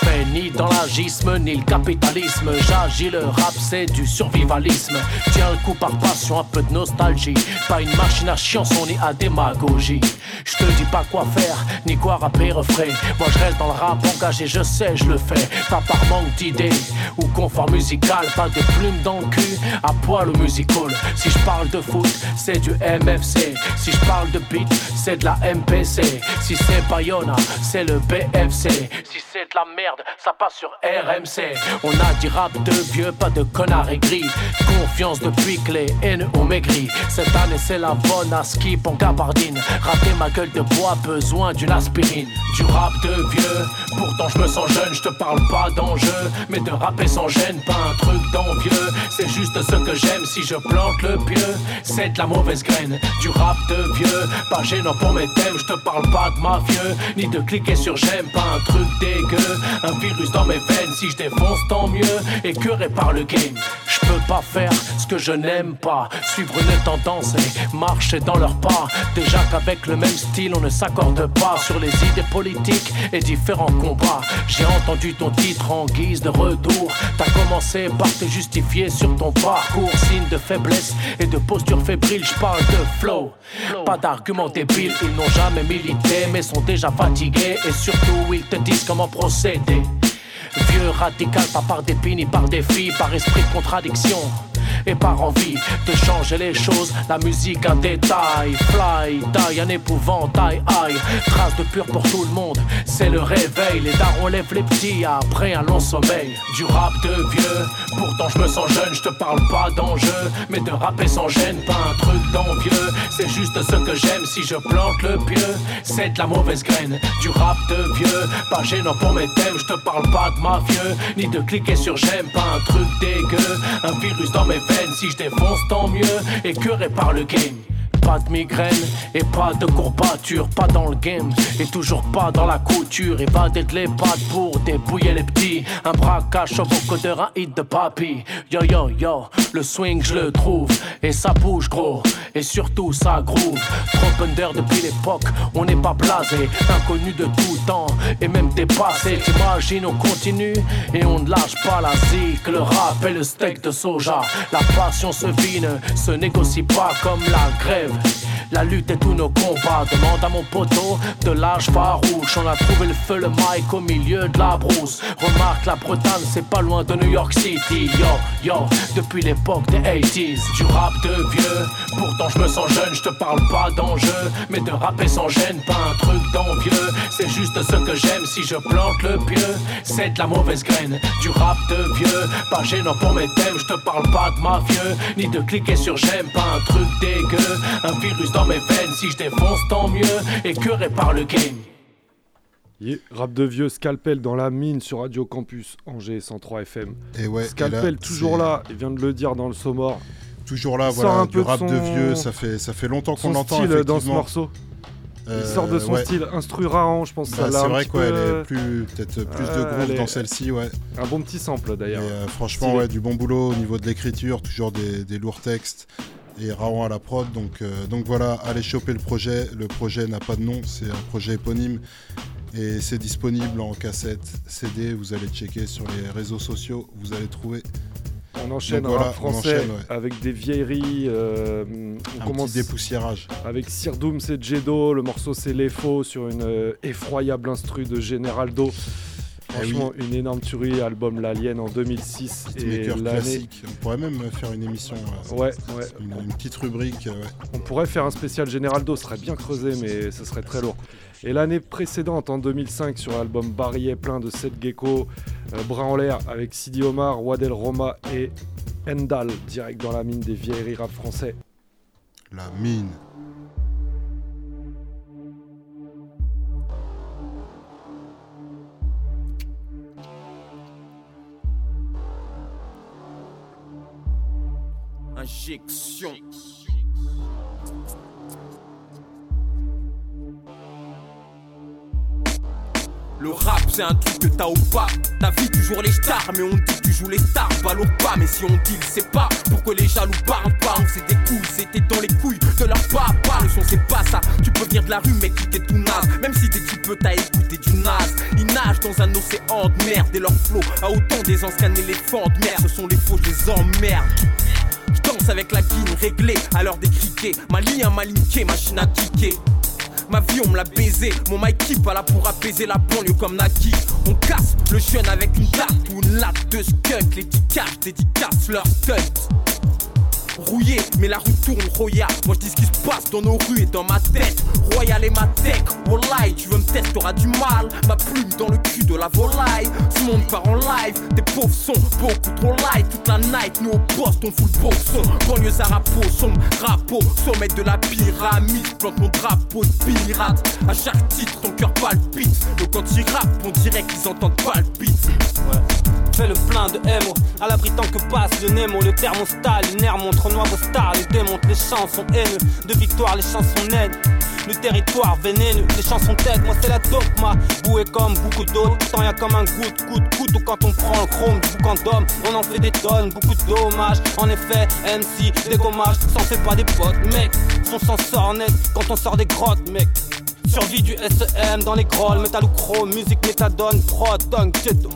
Je fais ni dans l'agisme ni le capitalisme. J'agis le rap, c'est du survivalisme. Tiens le coup par passion, un peu de nostalgie. Pas une machine à chanson ni à démagogie. Je te dis pas quoi faire, ni quoi rapper refrain. Moi je reste dans le rap engagé, je sais, je le fais. Pas par manque d'idées ou confort musical. Pas de plumes dans le cul, à poil au musical. Si je parle de foot, c'est du MFC. Si je parle de beat, c'est de la MPC. Si c'est Bayona, c'est le BFC. Si c'est de la merde, ça passe sur RMC. On a dit rap de vieux, pas de connards aigris. Confiance depuis que les haines ont maigri. Cette année, c'est la bonne à skip en gabardine. Rater ma gueule de bois, besoin d'une aspirine. Du rap de vieux, pourtant je me sens jeune. Je te parle pas d'enjeu, mais de rapper sans gêne, pas un truc d'envieux. C'est juste ce que j'aime si je plante le pieu. C'est de la mauvaise graine, du rap de vieux. Pas gênant pour mes thèmes, je te parle pas de mafieux, ni de cliquer sur j'aime, pas un truc dégueu. Un virus dans mes veines, si je défonce, tant mieux. Écœuré par le game, je peux pas faire ce que je n'aime pas. Suivre une tendance et marcher dans leurs pas. Déjà qu'avec le même style, on ne s'accorde pas sur les idées politiques et différents combats. J'ai entendu ton titre en guise de retour. T'as commencé par te justifier sur ton parcours, signe de faiblesse et de posture fébrile. Je parle de flow, pas d'arguments débiles. Ils n'ont jamais milité, mais sont déjà fatigués et surtout ils te disent comment procéder. Vieux radical, pas par dépit ni par défi, par esprit de contradiction et par envie de changer les choses. La musique, un détail, fly, die, un épouvantail, aïe. Trace de pur pour tout le monde, c'est le réveil. Les darons lèvent les petits après un long sommeil. Du rap de vieux, pourtant je me sens jeune, je te parle pas d'enjeu, mais de rapper sans gêne, pas un truc d'envieux. C'est juste ce que j'aime si je plante le pieu. C'est de la mauvaise graine, du rap de vieux. Pas gênant pour mes thèmes, je te parle pas de mafieux, ni de cliquer sur j'aime, pas un truc dégueu. Un virus dans mes si je défonce tant mieux, écœuré par le game? Pas de migraine et pas de courbature, pas dans le game et toujours pas dans la couture. Évader de l'EHPAD pour débouiller les petits. Un braquage au vocodeur, un hit de papy. Yo yo yo, le swing je le trouve et ça bouge gros et surtout ça groove. Trop under depuis l'époque, on n'est pas blasé, inconnu de tout temps et même dépassé. T'imagines, on continue et on ne lâche pas la zik. Le rap et le steak de soja. La passion se vit, ne se négocie pas comme la grève. Bye. La lutte et tous nos combats. Demande à mon poteau de l'âge farouche. On a trouvé le feu, le mic au milieu de la brousse. Remarque, la Bretagne, c'est pas loin de New York City. Yo, yo, depuis l'époque des 80s. Du rap de vieux. Pourtant, je me sens jeune, je te parle pas d'enjeu. Mais de rapper sans gêne, pas un truc d'envieux. C'est juste ce que j'aime si je plante le pieu. C'est de la mauvaise graine. Du rap de vieux. Pas gênant pour mes thèmes, je te parle pas de mafieux. Ni de cliquer sur j'aime, pas un truc dégueu. Un virus mes veines, si je défonce, tant mieux. Écœuré par le game. Yeah, rap de vieux, Scalpel dans la mine sur Radio Campus Angers 103 FM. Et ouais, Scalpel et là, toujours là, il vient de le dire dans le Somor. Toujours là, Il voilà, un du peu rap de, son- vieux, ça fait, ça fait longtemps qu'on l'entend. style dans ce morceau. Euh, Il sort de son ouais. style instru Rahan, je pense que Bah, ça l'a c'est un vrai qu'elle peu- est plus peut-être plus de groove elle est- dans celle-ci, ouais. Un bon petit sample d'ailleurs. Euh, franchement, Stylé. ouais, du bon boulot au niveau de l'écriture, toujours des, des lourds textes et Raon à la prod. Donc, euh, donc voilà, allez choper le projet. Le projet n'a pas de nom, c'est un projet éponyme et c'est disponible en cassette, CD. Vous allez checker sur les réseaux sociaux, vous allez trouver. On enchaîne Donc en voilà, français enchaîne, ouais. avec des vieilleries. euh, on Un commence petit dépoussiérage. avec Sir Doom, c'est Jedo. Le morceau c'est Les Faux sur une euh, effroyable instru de Eh Franchement, une énorme tuerie. Album L'Alien en 2006. Et Beatmaker classique. On pourrait même faire une émission. euh, Ouais, ouais. Une, une petite rubrique. euh, ouais. On pourrait faire un spécial Generaldo, ce serait bien creusé, mais ce serait très lourd. Et l'année précédente, en 2005, sur l'album Barrier plein de 7 Gecko, euh, Bras en l'air avec Sidi Omar, Wadel Roma et Endal, direct dans la mine des vieilleries rap français. La mine. Injection. Le rap c'est un truc que t'as ou pas. Ta vie toujours les stars mais on dit que tu joues les stars. Valour pas mais si on dit c'est pas. Pour que les jaloux parlent pas On s'est des couilles c'était dans les couilles de leur papa. Le son c'est pas ça. Tu peux venir de la rue mais qui t'es tout naze. Même si t'es petit peu t'as écouté du naze. Ils nagent dans un océan de merde Et leur flot a autant des anciens éléphants de merde. Ce sont les faux je les emmerde avec la guine réglée à l'heure des criquets. Ma ligne a malinqué, machine à kicker. Ma vie on me l'a baisé, mon mic keep pas là pour apaiser la banlieue comme Naki. On casse le jeune avec une date ou une latte de skunk. Les dédicaces dédicacent leur stunt. Rouillé, mais la rue tourne royal. Moi je dis ce qui se passe dans nos rues et dans ma tête. Royal et ma tech, Wallahi, tu veux me tester, t'auras du mal. Ma plume dans le cul de la volaille. Le monde part en live, des pauvres sont beaucoup trop light. Toute la night, nous au poste, on fout le beau son. Banlieue Zarapo, sombre drapeau, sommet de la pyramide. Plante mon drapeau de pirate. À chaque titre, ton cœur palpite. Donc quand ils rappent, on dirait qu'ils entendent beat. Fais le plein de MO, à l'abri tant que passe le Nemo, le thermostat, lunaire montre noir vos stars, les démonte. Les chansons haineux, de victoire les chansons naines, le territoire vénéneux, les chansons tête, moi c'est la dogma, bouée comme beaucoup d'autres, tant y a comme un goût de coup de couteau quand on prend le chrome du boucan d'homme, on en fait des tonnes, beaucoup de dommages, en effet, MC, dégommage, s'en fait pas des potes, mec, son s'en sort net quand on sort des grottes, mec. Survie du SEM dans les grolls, métal ou chrome, musique méthadone, prod, dunk, ghetto.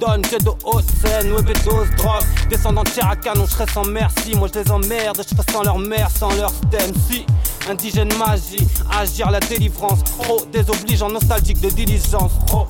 Donne, j'ai de haute scène, web et drogue. Descendant de chair à canon, sans merci. Moi je les emmerde, je fais sans leur mère, sans leur stem. Si, indigène magie, agir la délivrance. Trop désobligeant, nostalgique de diligence. Trop.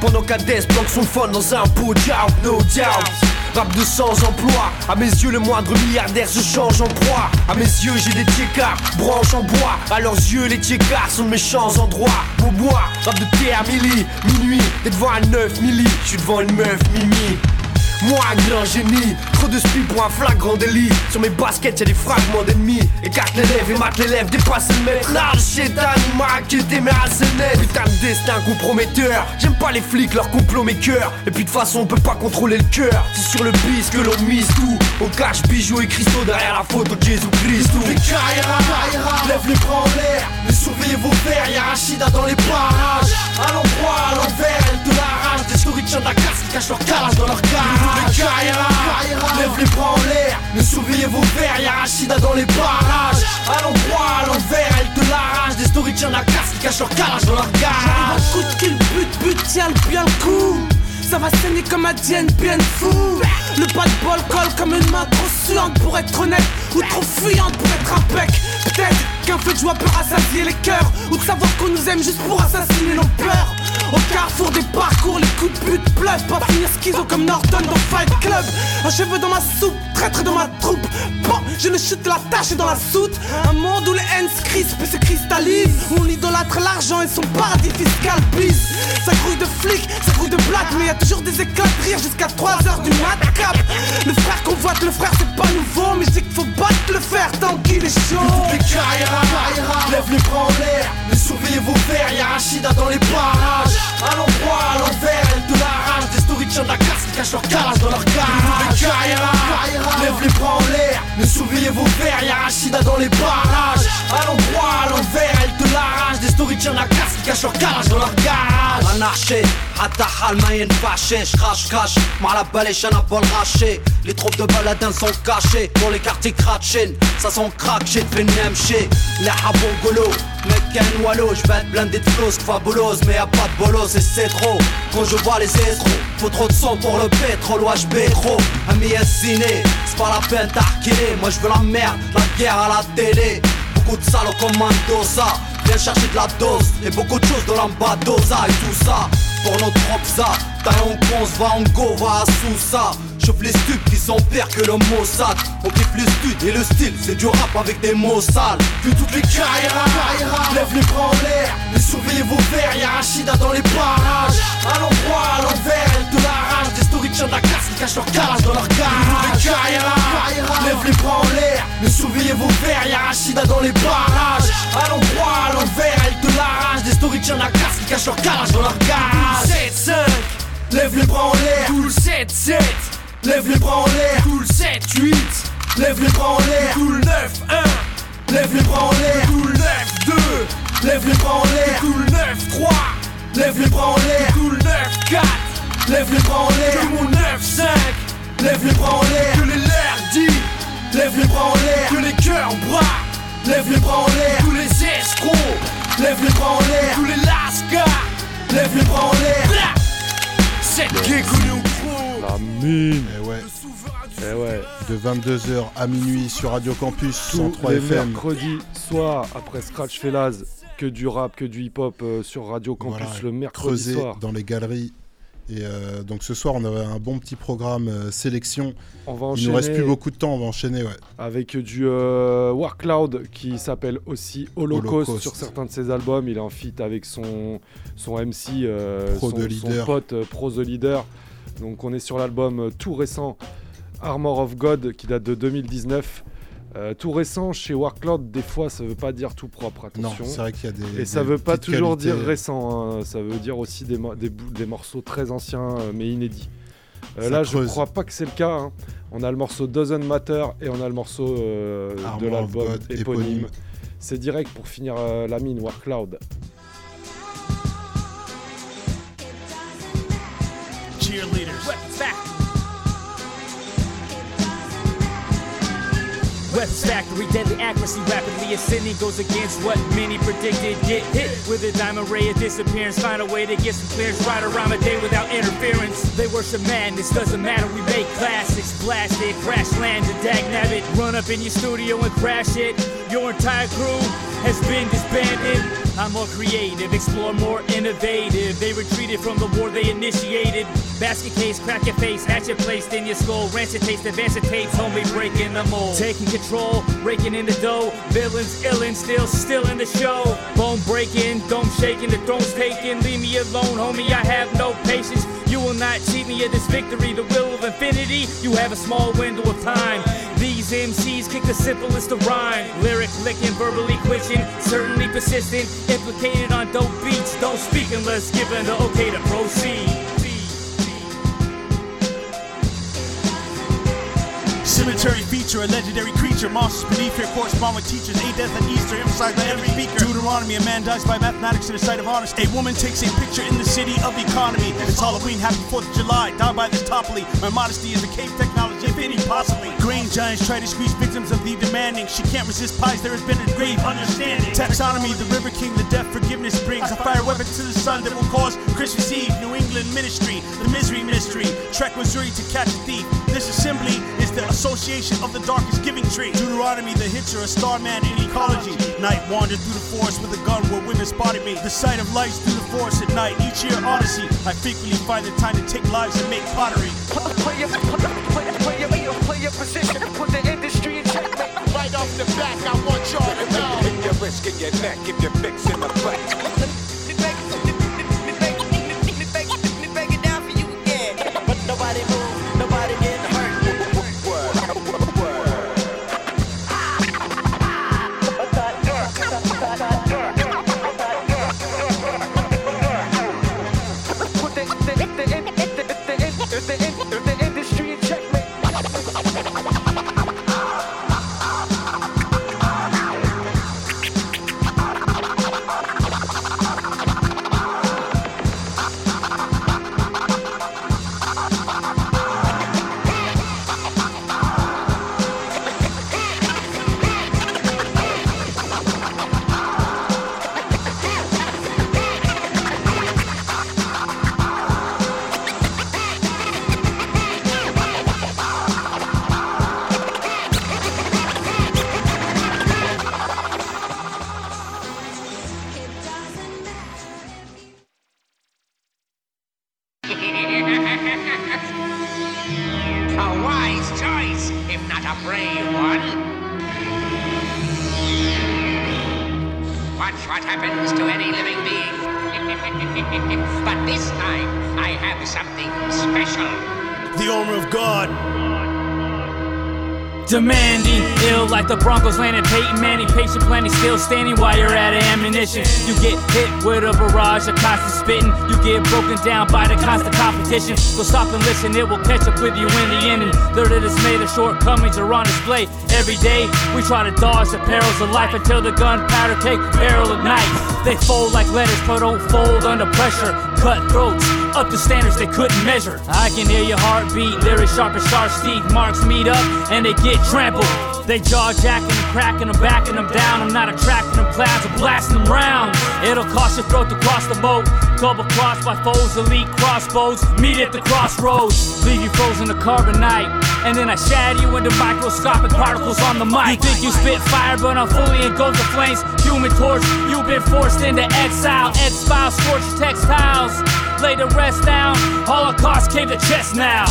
Pendant qu'Hades planque son fun dans un pot d'arbre, no doubt. Rap de sans emploi À mes yeux le moindre milliardaire se change en proie. À mes yeux j'ai des tiecards, branches en bois. À leurs yeux les tiecards sont de méchants endroits. Beau bois, rap de terre, milli, minuit T'es devant un 9 milli, je devant une meuf mimi Moi grand génie, trop de speed pour un flagrant délit. Sur mes baskets y'a des fragments d'ennemis. Écarte les lèvres et mate les lèvres, dépasse le maître. Là le chétan, il m'a inquiété mais assez net Putain de destin comprometteur. J'aime pas les flics, leur complot mes cœurs. Et puis de façon on peut pas contrôler le cœur. C'est sur le bis que l'on mise tout. On cache bijoux et cristaux derrière la photo de Jésus Christ Les Kaira, lève les bras en l'air. Mais surveillez vos verres, y'a Rachida dans les parages. À l'endroit, à l'envers, elle te l'arrache Stories de la casse qui cachent leur calage dans leur garage Les Kaira, lève les bras en l'air Mais surveillez vos verres, y'a Rachida dans les parages. À l'endroit, à l'envers, elle te l'arrache. Des stories de la casse qui cachent leur calage dans leur garage Coup de kill, but, but, tiens bien le coup. Ça va saigner comme un Dien bien fou. Le pas de bol colle comme une main trop suante pour être honnête Ou trop fuyante pour être impec Peut-être qu'un feu de joie peut rassasier les cœurs Ou de savoir qu'on nous aime juste pour assassiner nos peurs Au carrefour des parcours, les coups de but pleuvent Pas finir schizo comme Norton dans Fight Club. Un cheveu dans ma soupe, traître dans ma troupe je le chute la tâche dans la soute. Un monde où les haines se crispent et se cristallisent. Où on idolâtre l'argent et son paradis fiscal Please, ça grouille de flics, ça grouille de blagues Mais y a toujours des éclats de rire jusqu'à 3h du mat cap. Le frère qu'on voit le frère c'est pas nouveau Mais je dis qu'il faut battre le fer tant qu'il est chaud. Les Kaira, lève les bras en l'air Mais surveillez vos verres, y'a Rachida dans les parages. À l'endroit, à l'envers, elle te l'arrache Des stories de la casse qui cachent leur calage dans leur garage. Kaira, lève les bras en l'air Mais surveillez vos verres, y'a Rachida dans les parages. À l'endroit, à l'envers, elle de la rage Des stories de casse qui cachent leur calage dans leur garage. Anarchie, Ataha, Almayen fâché J'rache, cache, la balèche, un bol raché Les troupes de baladins sont cachées. Pour les quartiers crachés, ça sent crack J'ai fait nemché, les habon golo Mec, un wallo, j'vais être blindé de flows fabulose Mais y'a pas de bolos et c'est trop. Quand je vois les escrocs, faut trop de sang pour le pétrole Ouais, j'pais trop, ami ziné C'est pas la peine d'arquiner Moi j'veux la merde, la guerre à la télé. Beaucoup de salauds comme Mendoza. Viens chercher de la dose et beaucoup de choses dans l'ambadosa et tout ça Pour notre ça. T'as on pense, va en go, va à Sousa Chauffe les stupes qui sont pires que le Mossad On kiffe le stud et le style c'est du rap avec des mots sales. Que toutes les Kaira, lève les bras en l'air. Mais surveillez vos verres, y'a Rachida dans les parages. À l'endroit, à l'envers, elle te l'arrache Des stories de la casse qui cachent leur calage dans leur garage. Les Kaira, lève les bras en l'air. Mais surveillez vos verres, y'a Rachida dans les parages. À l'endroit, à l'envers, elle te l'arrache Des stories de la casse qui cachent leur calage dans leur garage. 7-5 Lève les bras en l'air. Cool 7-7 Lève les bras en l'air Cool 7-8 Lève les bras en l'air Cool 9-1 Lève les bras en l'air Cool 9-2 Lève les bras en l'air Cool 9-3 Lève les bras en l'air Cool 9-4 Lève les bras en l'air Que mon 9-5 Lève les bras en l'air Que les l'air dit Lève les bras en l'air Que les cœurs bras Lève les bras en l'air Tous les escrocs Lève les bras en l'air Tous les lascars Lève les bras en l'air Cette gay connu au gros La mine Eh ouais. Eh ouais. De 22h à minuit sur Radio Campus Tous 103 les FM. mercredis soir après Scratch Fellas, que du rap, que du hip-hop euh, sur Radio Campus Voilà, le mercredi creuser soir. dans les galeries. Et euh, donc ce soir, on avait un bon petit programme euh, sélection. On va Il nous reste plus beaucoup de temps, on va enchaîner, ouais. Avec du euh, Warcloud qui s'appelle aussi Holocaust, Holocaust. sur certains de ses albums. Il est en feat avec son, son MC, euh, Pro son, The son Leader. pote euh, Pro The Leader. Donc on est sur l'album euh, tout récent Armor of God qui date de 2019. Euh, tout récent chez Warcloud, des fois ça veut pas dire tout propre, Non, attention. c'est vrai qu'il y a des. Et ça des veut pas toujours qualités. dire récent, hein. ça veut dire aussi des, mo- des, bou- des morceaux très anciens euh, mais inédits. Euh, là, creuse. je crois pas que c'est le cas. hein. On a le morceau Doesn't Matter et on a le morceau de l'album éponyme. éponyme. C'est direct pour finir la mine Warcloud. Cheerleaders. Weapons factory, deadly accuracy rapidly ascending goes against what many predicted. Get hit with a diamond ray of disappearance. Find a way to get some clearance right around the day without interference. They worship madness, doesn't matter. We make classics, blast it, crash land, and dag nabbit. Run up in your studio and crash it. Your entire crew has been disbanded. I'm more creative, explore more innovative. They retreated from the war they initiated. Basket case, crack your face, hatchet placed in your skull. Rancid taste, advance tapes, homie breaking the mold. Taking control, raking in the dough. Villains illin', still, still in the show. Bone breaking, dome shaking, the throne's taken. Leave me alone, homie, I have no patience. You will not cheat me of this victory. The will of infinity, you have a small window of time. These MCs kick the simplest of rhyme. Lyric licking, verbally quitching, certainly persistent. Implicated on dope beats. Don't speak unless given the okay to proceed. Cemetery feature, a legendary creature. Monsters beneath here correspond with teachers. A death at Easter, emphasized by every speaker. Deuteronomy, a man dies by mathematics in the sight of honesty. A woman takes a picture in the city of economy. It's Halloween, happy 4th of July. Die by this topply. My modesty is a cave technology, if possibly. Grain giants try to squeeze victims of the demanding. She can't resist pies, there has been a grave understanding. Taxonomy, the river king, the death forgiveness brings. A fire weapon to the sun that will cause Christmas Eve. New England ministry, the misery mystery. Trek Missouri to catch a thief. This assembly is the association of the darkest giving tree. Deuteronomy, the hitcher, a starman in ecology. Night wandered through the forest with a gun where women spotted me. The sight of lights through the forest at night. Each year, Odyssey. I frequently find the time to take lives and make pottery. your, your position. Put the industry in checkmate. Right off the back, I want y'all to know. If you're risking your neck, if you're fixing the flex. Broncos landing Peyton Manning. Patient planning, still standing while you're out of ammunition. You get hit with a barrage of constant spitting. You get broken down by the constant competition. So stop and listen, it will catch up with you in the end. And of dismay, the shortcomings are on display. Every day, we try to dodge the perils of life until the gunpowder take barrel ignites. They fold like letters, but don't fold under pressure. Cut throats, up to standards they couldn't measure. I can hear your heartbeat, lyrics sharp as sharp Steve marks meet up and they get trampled. They jaw jacking and cracking them, backing them down. I'm not attracting them clouds, I'm blasting them round. It'll cost your throat to cross the boat. Double crossed by foes, elite crossbows. Meet at the crossroads, leave you frozen to carbonite. And then I shatter you into microscopic particles on the mic. You think you spit fire, but I'm fully engulfed in flames. Human torch, you've been forced into exile. X files, scorched textiles. Lay the rest down. Holocaust came to chest now.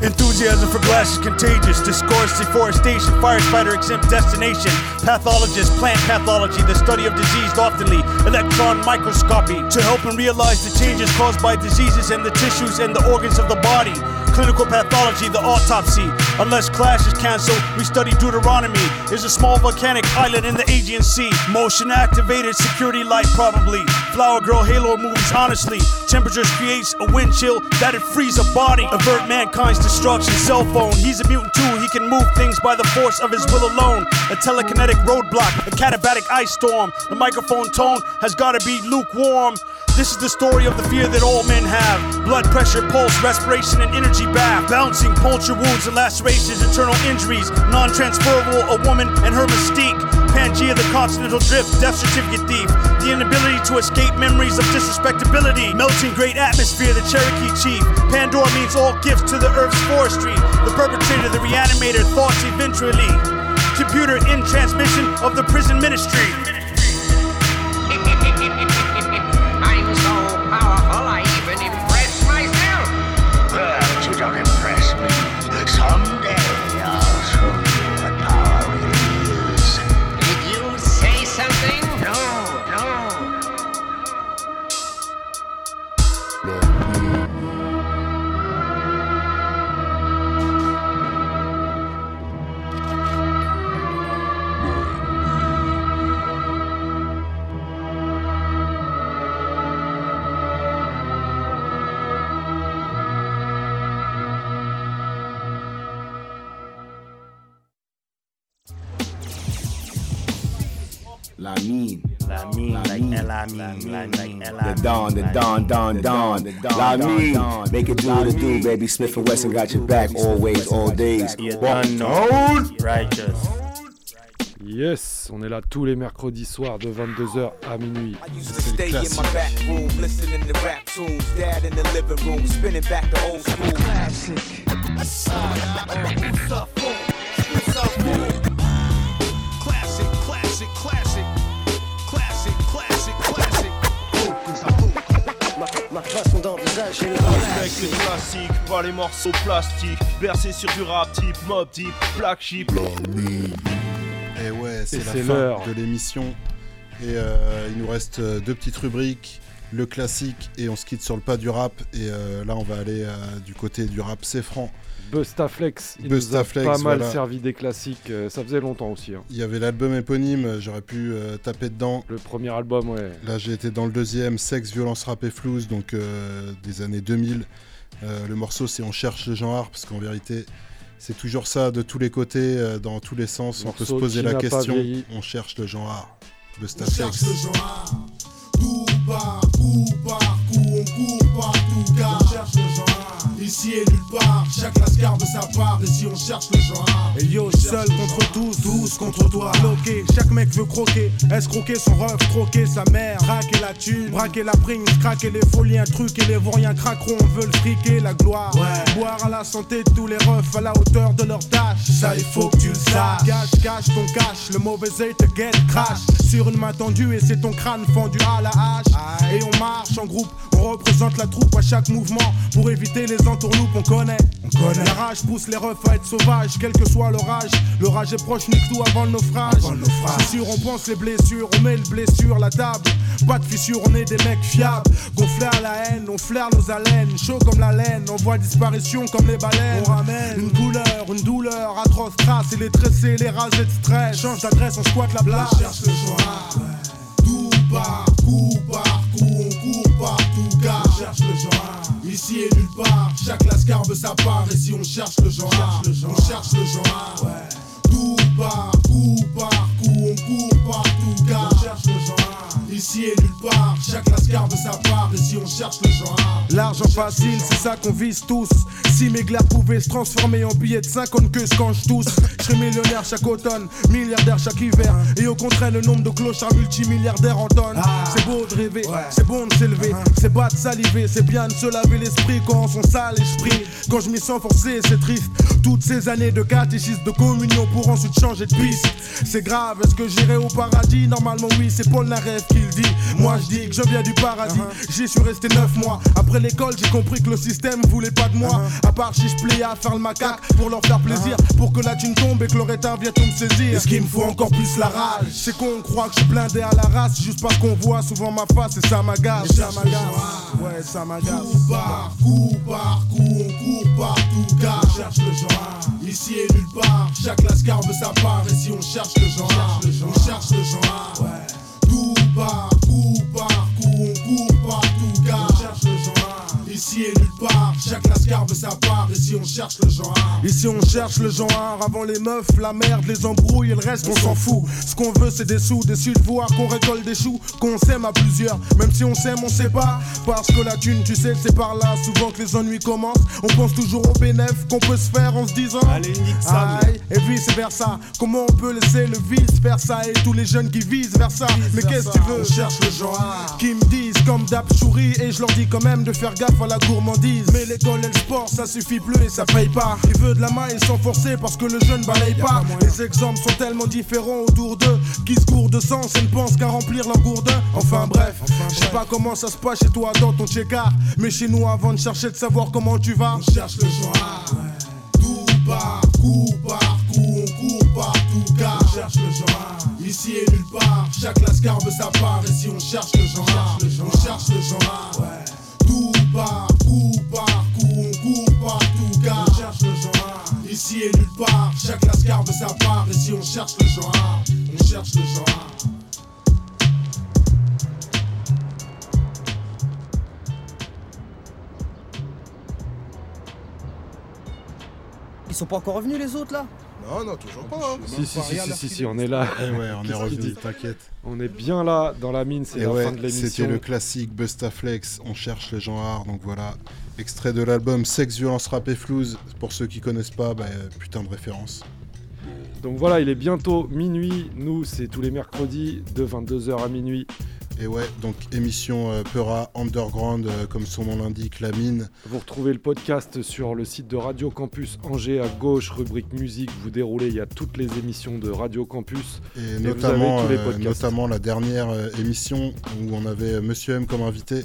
Enthusiasm for glass is contagious. Discourse, deforestation, fire spider exempt destination. Pathologist, plant pathology, the study of disease, oftenly electron microscopy to help and realize the changes caused by diseases in the tissues and the organs of the body. Clinical pathology, the autopsy. Unless class is canceled, we study Deuteronomy. Is a small volcanic island in the Aegean Sea. Motion activated security light, probably. Flower girl halo moves honestly. Temperatures creates a wind chill that'd freeze a body. Avert mankind's destruction. Cell phone, he's a mutant too. He can move things by the force of his will alone. A telekinetic roadblock, a catabatic ice storm. The microphone tone has gotta be lukewarm. This is the story of the fear that all men have. Blood pressure, pulse, respiration, and energy bath. Bouncing, puncture wounds and lacerations, internal injuries. Non transferable, a woman and her mystique. Pangea, the continental drift, death certificate thief. The inability to escape memories of disrespectability. Melting great atmosphere, the Cherokee chief. Pandora means all gifts to the earth's forestry. The perpetrator, the reanimator, thoughts eventually. Computer in transmission of the prison ministry. The dawn, the dawn, dawn, dawn. La mine. Make it do what it do, baby. Smith and Wesson got your back always, all days. Righteous. Yes, on est là tous les mercredis soirs de 22h à minuit. Stay in my façon d'envisager le Respecte les classiques, pas les morceaux plastiques. Bercé sur du rap type, mob type, black sheep. Et ouais, c'est la fin de l'émission. Et euh, il nous reste euh, deux petites rubriques, le classique et on se quitte sur le pas du rap. Et euh, là, on va aller euh, du côté du rap c'est franc. Bustaflex, il Bustaflex, nous a pas mal voilà. servi des classiques, euh, ça faisait longtemps aussi. hein. Il y avait l'album éponyme, euh, j'aurais pu euh, taper dedans. Le premier album, ouais. Là, j'ai été dans le deuxième, Sexe, Violence, Rap et Flouze, donc euh, des années 2000. Euh, le morceau, c'est On cherche le genre, parce qu'en vérité, c'est toujours ça de tous les côtés, euh, dans tous les sens. on peut se poser la question. On cherche le genre. On Bustaflex. cherche le genre. Ici et nulle part, chaque lascar de sa part. Ici on cherche le genre. Et yo, seul contre tous, tous contre toi. Bloqué, chaque mec veut croquer. Escroquer son ref, troquer sa mère? Traquer la thune, braquer la prime, craquer les folies, un truc et les vauriens craqueront. On veut le friquer, la gloire. Boire à la santé de tous les refs à la hauteur de leur tâche. Ça, il faut que tu le saches. Cache, cache ton cache, le mauvais œil te guette, crash. Sur une main tendue et c'est ton crâne fendu à la hache. Et on marche en groupe, on représente la troupe à chaque mouvement. Pour éviter les entourloupes, on connaît. On connaît. La rage pousse les refs à être sauvages, quel que soit l'orage. L'orage est proche, nique tout avant le naufrage. C'est sûr, on pense les blessures, on met le blé sur la table. Pas de fissure, on est des mecs fiables. Gonflés à la haine, on flaire nos haleines. Chaud comme la laine, on voit disparition comme les baleines. On ramène une couleur, une douleur atroce, trace et les tressés, les rasés de stress. Change d'adresse, on squatte la cherche le Tout par coup par coup, on court partout car on cherche le genre. Ici et nulle part, chaque lascar veut sa part. Ici on cherche le genre. On cherche le genre. Tout par coup par coup, on court partout Ici et nulle part, chaque lascar veut sa part. Ici on cherche le genre. L'argent facile, c'est ça qu'on vise tous. Si mes glaires pouvaient se transformer en billets de 50 que quand je tousse, je serais millionnaire chaque automne, milliardaire chaque hiver. Et au contraire, le nombre de clochards multimilliardaires en tonnes. C'est beau de rêver, c'est bon de s'élever, c'est pas de saliver, c'est bien de se laver l'esprit quand on son sale esprit. Quand je m'y sens forcé, c'est triste. Toutes ces années de catéchisme, de communion pour ensuite changer de piste. C'est grave, est-ce que j'irai au paradis? Normalement, oui, c'est Paul Naref qui le dit. Moi, je dis que je viens du paradis. J'y suis resté 9 mois. Après l'école, j'ai compris que le système voulait pas de moi. À part si je pliais à faire le macaque pour leur faire plaisir. Pour que la thune tombe et que leur état vienne tout me saisir. Et ce qu'il me faut encore plus la rage. C'est qu'on croit que je suis blindé à la race. Juste parce qu'on voit souvent ma face et ça m'agace. Ça m'agace. Ouais, ça m'agace. Coup par coup par coup, on court partout car cherche le genre. Ici et nulle part, chaque lascar veut sa part. Ici on cherche le genre. On cherche le genre. Coup par Ici et nulle part, chaque lascar veut sa part. Ici on cherche le genre. Ici on cherche le genre avant les meufs, la merde, les embrouilles et le reste on s'en fout. Ce qu'on veut c'est des sous, déçus de voir qu'on récolte des choux, qu'on s'aime à plusieurs. Même si on s'aime, on sait pas. Parce que la thune, tu sais, c'est par là souvent que les ennuis commencent. On pense toujours au bénéf qu'on peut se faire en se disant Allez, nique ça, Et vice versa. Comment on peut laisser le vice faire ça? Et tous les jeunes qui visent vers ça. Mais qu'est-ce que tu veux? On cherche le genre. Qui me disent comme d'hab souris et je leur dis quand même de faire gaffe à la gourmandise. Mais l'école et le sport, ça suffit plus et ça paye pas. Il veut de la main et sans forcer parce que le jeune balaye pas. Les exemples sont tellement différents autour d'eux qui se courent de sens et ne pensent qu'à remplir leur gourdin. Enfin bref, je sais pas comment ça se passe chez toi dans ton check-up. Mais chez nous, avant de chercher de savoir comment tu vas, on cherche le genre. Tout par coup par coup, on court partout car on cherche le genre. Ici et nulle part, chaque lascar veut sa part. Ici on cherche le genre. On cherche le genre. Tout par coup par coup, on court partout car on cherche le genre. Ici et nulle part, chaque lascar veut sa part. Ici on cherche le genre. On cherche le genre. Ils sont pas encore revenus les autres là? Non, non, toujours pas. hein. Si, si, si, si, si, si, on est là. Eh ouais, on est Qu'est-ce qu'il revenu, dit t'inquiète. On est bien là dans la mine, c'est Et la ouais, fin de l'émission. c'était le classique Bustaflex, on cherche les gens hard, donc voilà. Extrait de l'album Sex, Violence, Rap et Flouze. Pour ceux qui connaissent pas, bah, putain de référence. Donc voilà, il est bientôt minuit. Nous, c'est tous les mercredis de 22h à minuit. Et ouais, donc émission euh, Peura Underground, euh, comme son nom l'indique, la mine. Vous retrouvez le podcast sur le site de Radio Campus Angers à gauche, rubrique musique. Vous déroulez, il y a toutes les émissions de Radio Campus. Et, notamment, avez tous les euh, notamment la dernière émission où on avait Monsieur M comme invité.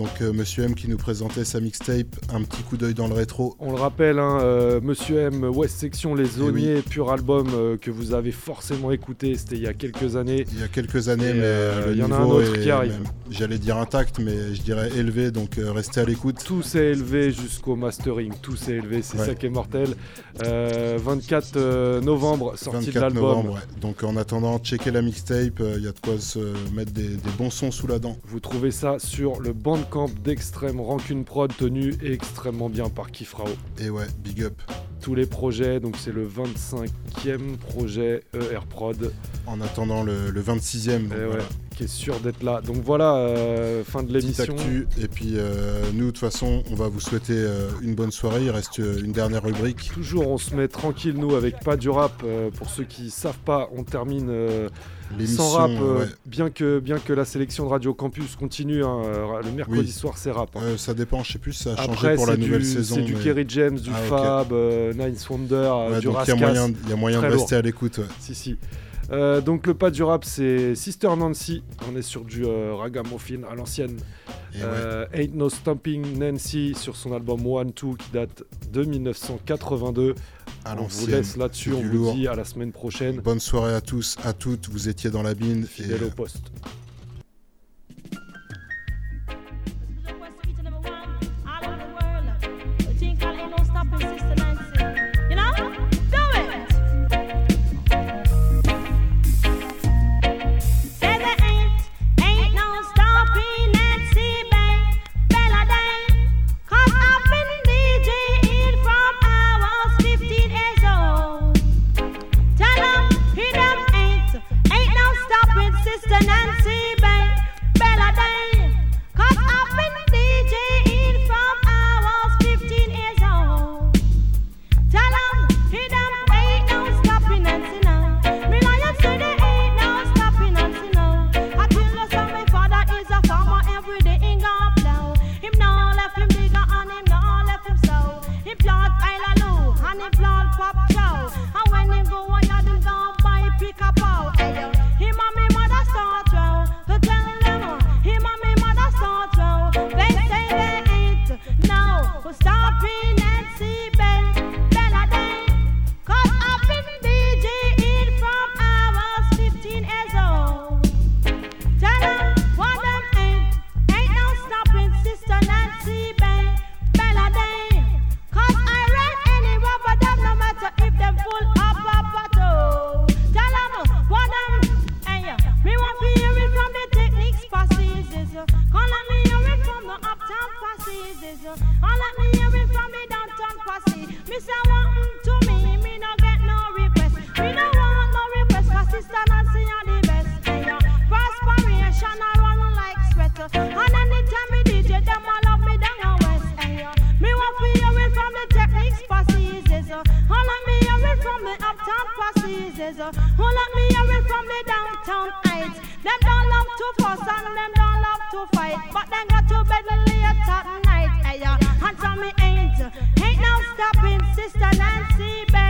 Donc euh, Monsieur M qui nous présentait sa mixtape, un petit coup d'œil dans le rétro. On le rappelle, hein, euh, Monsieur M, West Section, Les Zoniers, pur album euh, que vous avez forcément écouté, c'était il y a quelques années. Il y a quelques années, Et, mais le il y en a un niveau autre est qui arrive. J'allais dire intact, mais je dirais élevé, donc restez à l'écoute. Tout s'est élevé jusqu'au mastering, tout s'est élevé, c'est Ouais. ça qui est mortel. Euh, 24 euh, novembre, sortie de 24 l'album. ouais. Donc en attendant, checker la mixtape, il y a de quoi se mettre des, des bons sons sous la dent. Vous trouvez ça sur le bandcamp d'Extrême Rancune Prod, tenu extrêmement bien par Kifrao. Et ouais, big up. Tous les projets, donc c'est le 25e projet ER Prod. En attendant le, le 26e. donc Eh ouais, voilà. qui est sûr d'être là. Donc voilà, euh, fin de l'émission. Et puis euh, nous, de toute façon, on va vous souhaiter euh, une bonne soirée. Il reste une dernière rubrique. Toujours, on se met tranquille, nous, avec pas du rap. Pour ceux qui savent pas, on termine sans rap, euh, ouais. bien, que, bien que la sélection de Radio Campus continue. hein, euh, le mercredi Oui. soir, c'est rap. hein. Euh, ça dépend, je sais plus ça a changé Après, pour la nouvelle du- saison. C'est du Kerry James, du Ah. Fab, euh, Nice Wonder, du donc il y a Raskas. moyen, il y a moyen de rester à l'écoute. Si, si. Euh, donc le pas du rap, c'est Sister Nancy. On est sur du euh, ragamuffin à l'ancienne. Ain't No Stomping Nancy sur son album One Two qui date de 1982. À on vous laisse là-dessus, on vous lourd. dit à la semaine prochaine. Bonne soirée à tous, à toutes. Vous étiez dans la mine. et, Fidèle euh, au poste. Uptown passages. Can't me hear it from the downtown heights. Them don't love to fuss and them don't love to fight. But them got to bed late at night. Hey, uh, yeah. And so me ain't, ain't no stopping Sister Nancy Bell,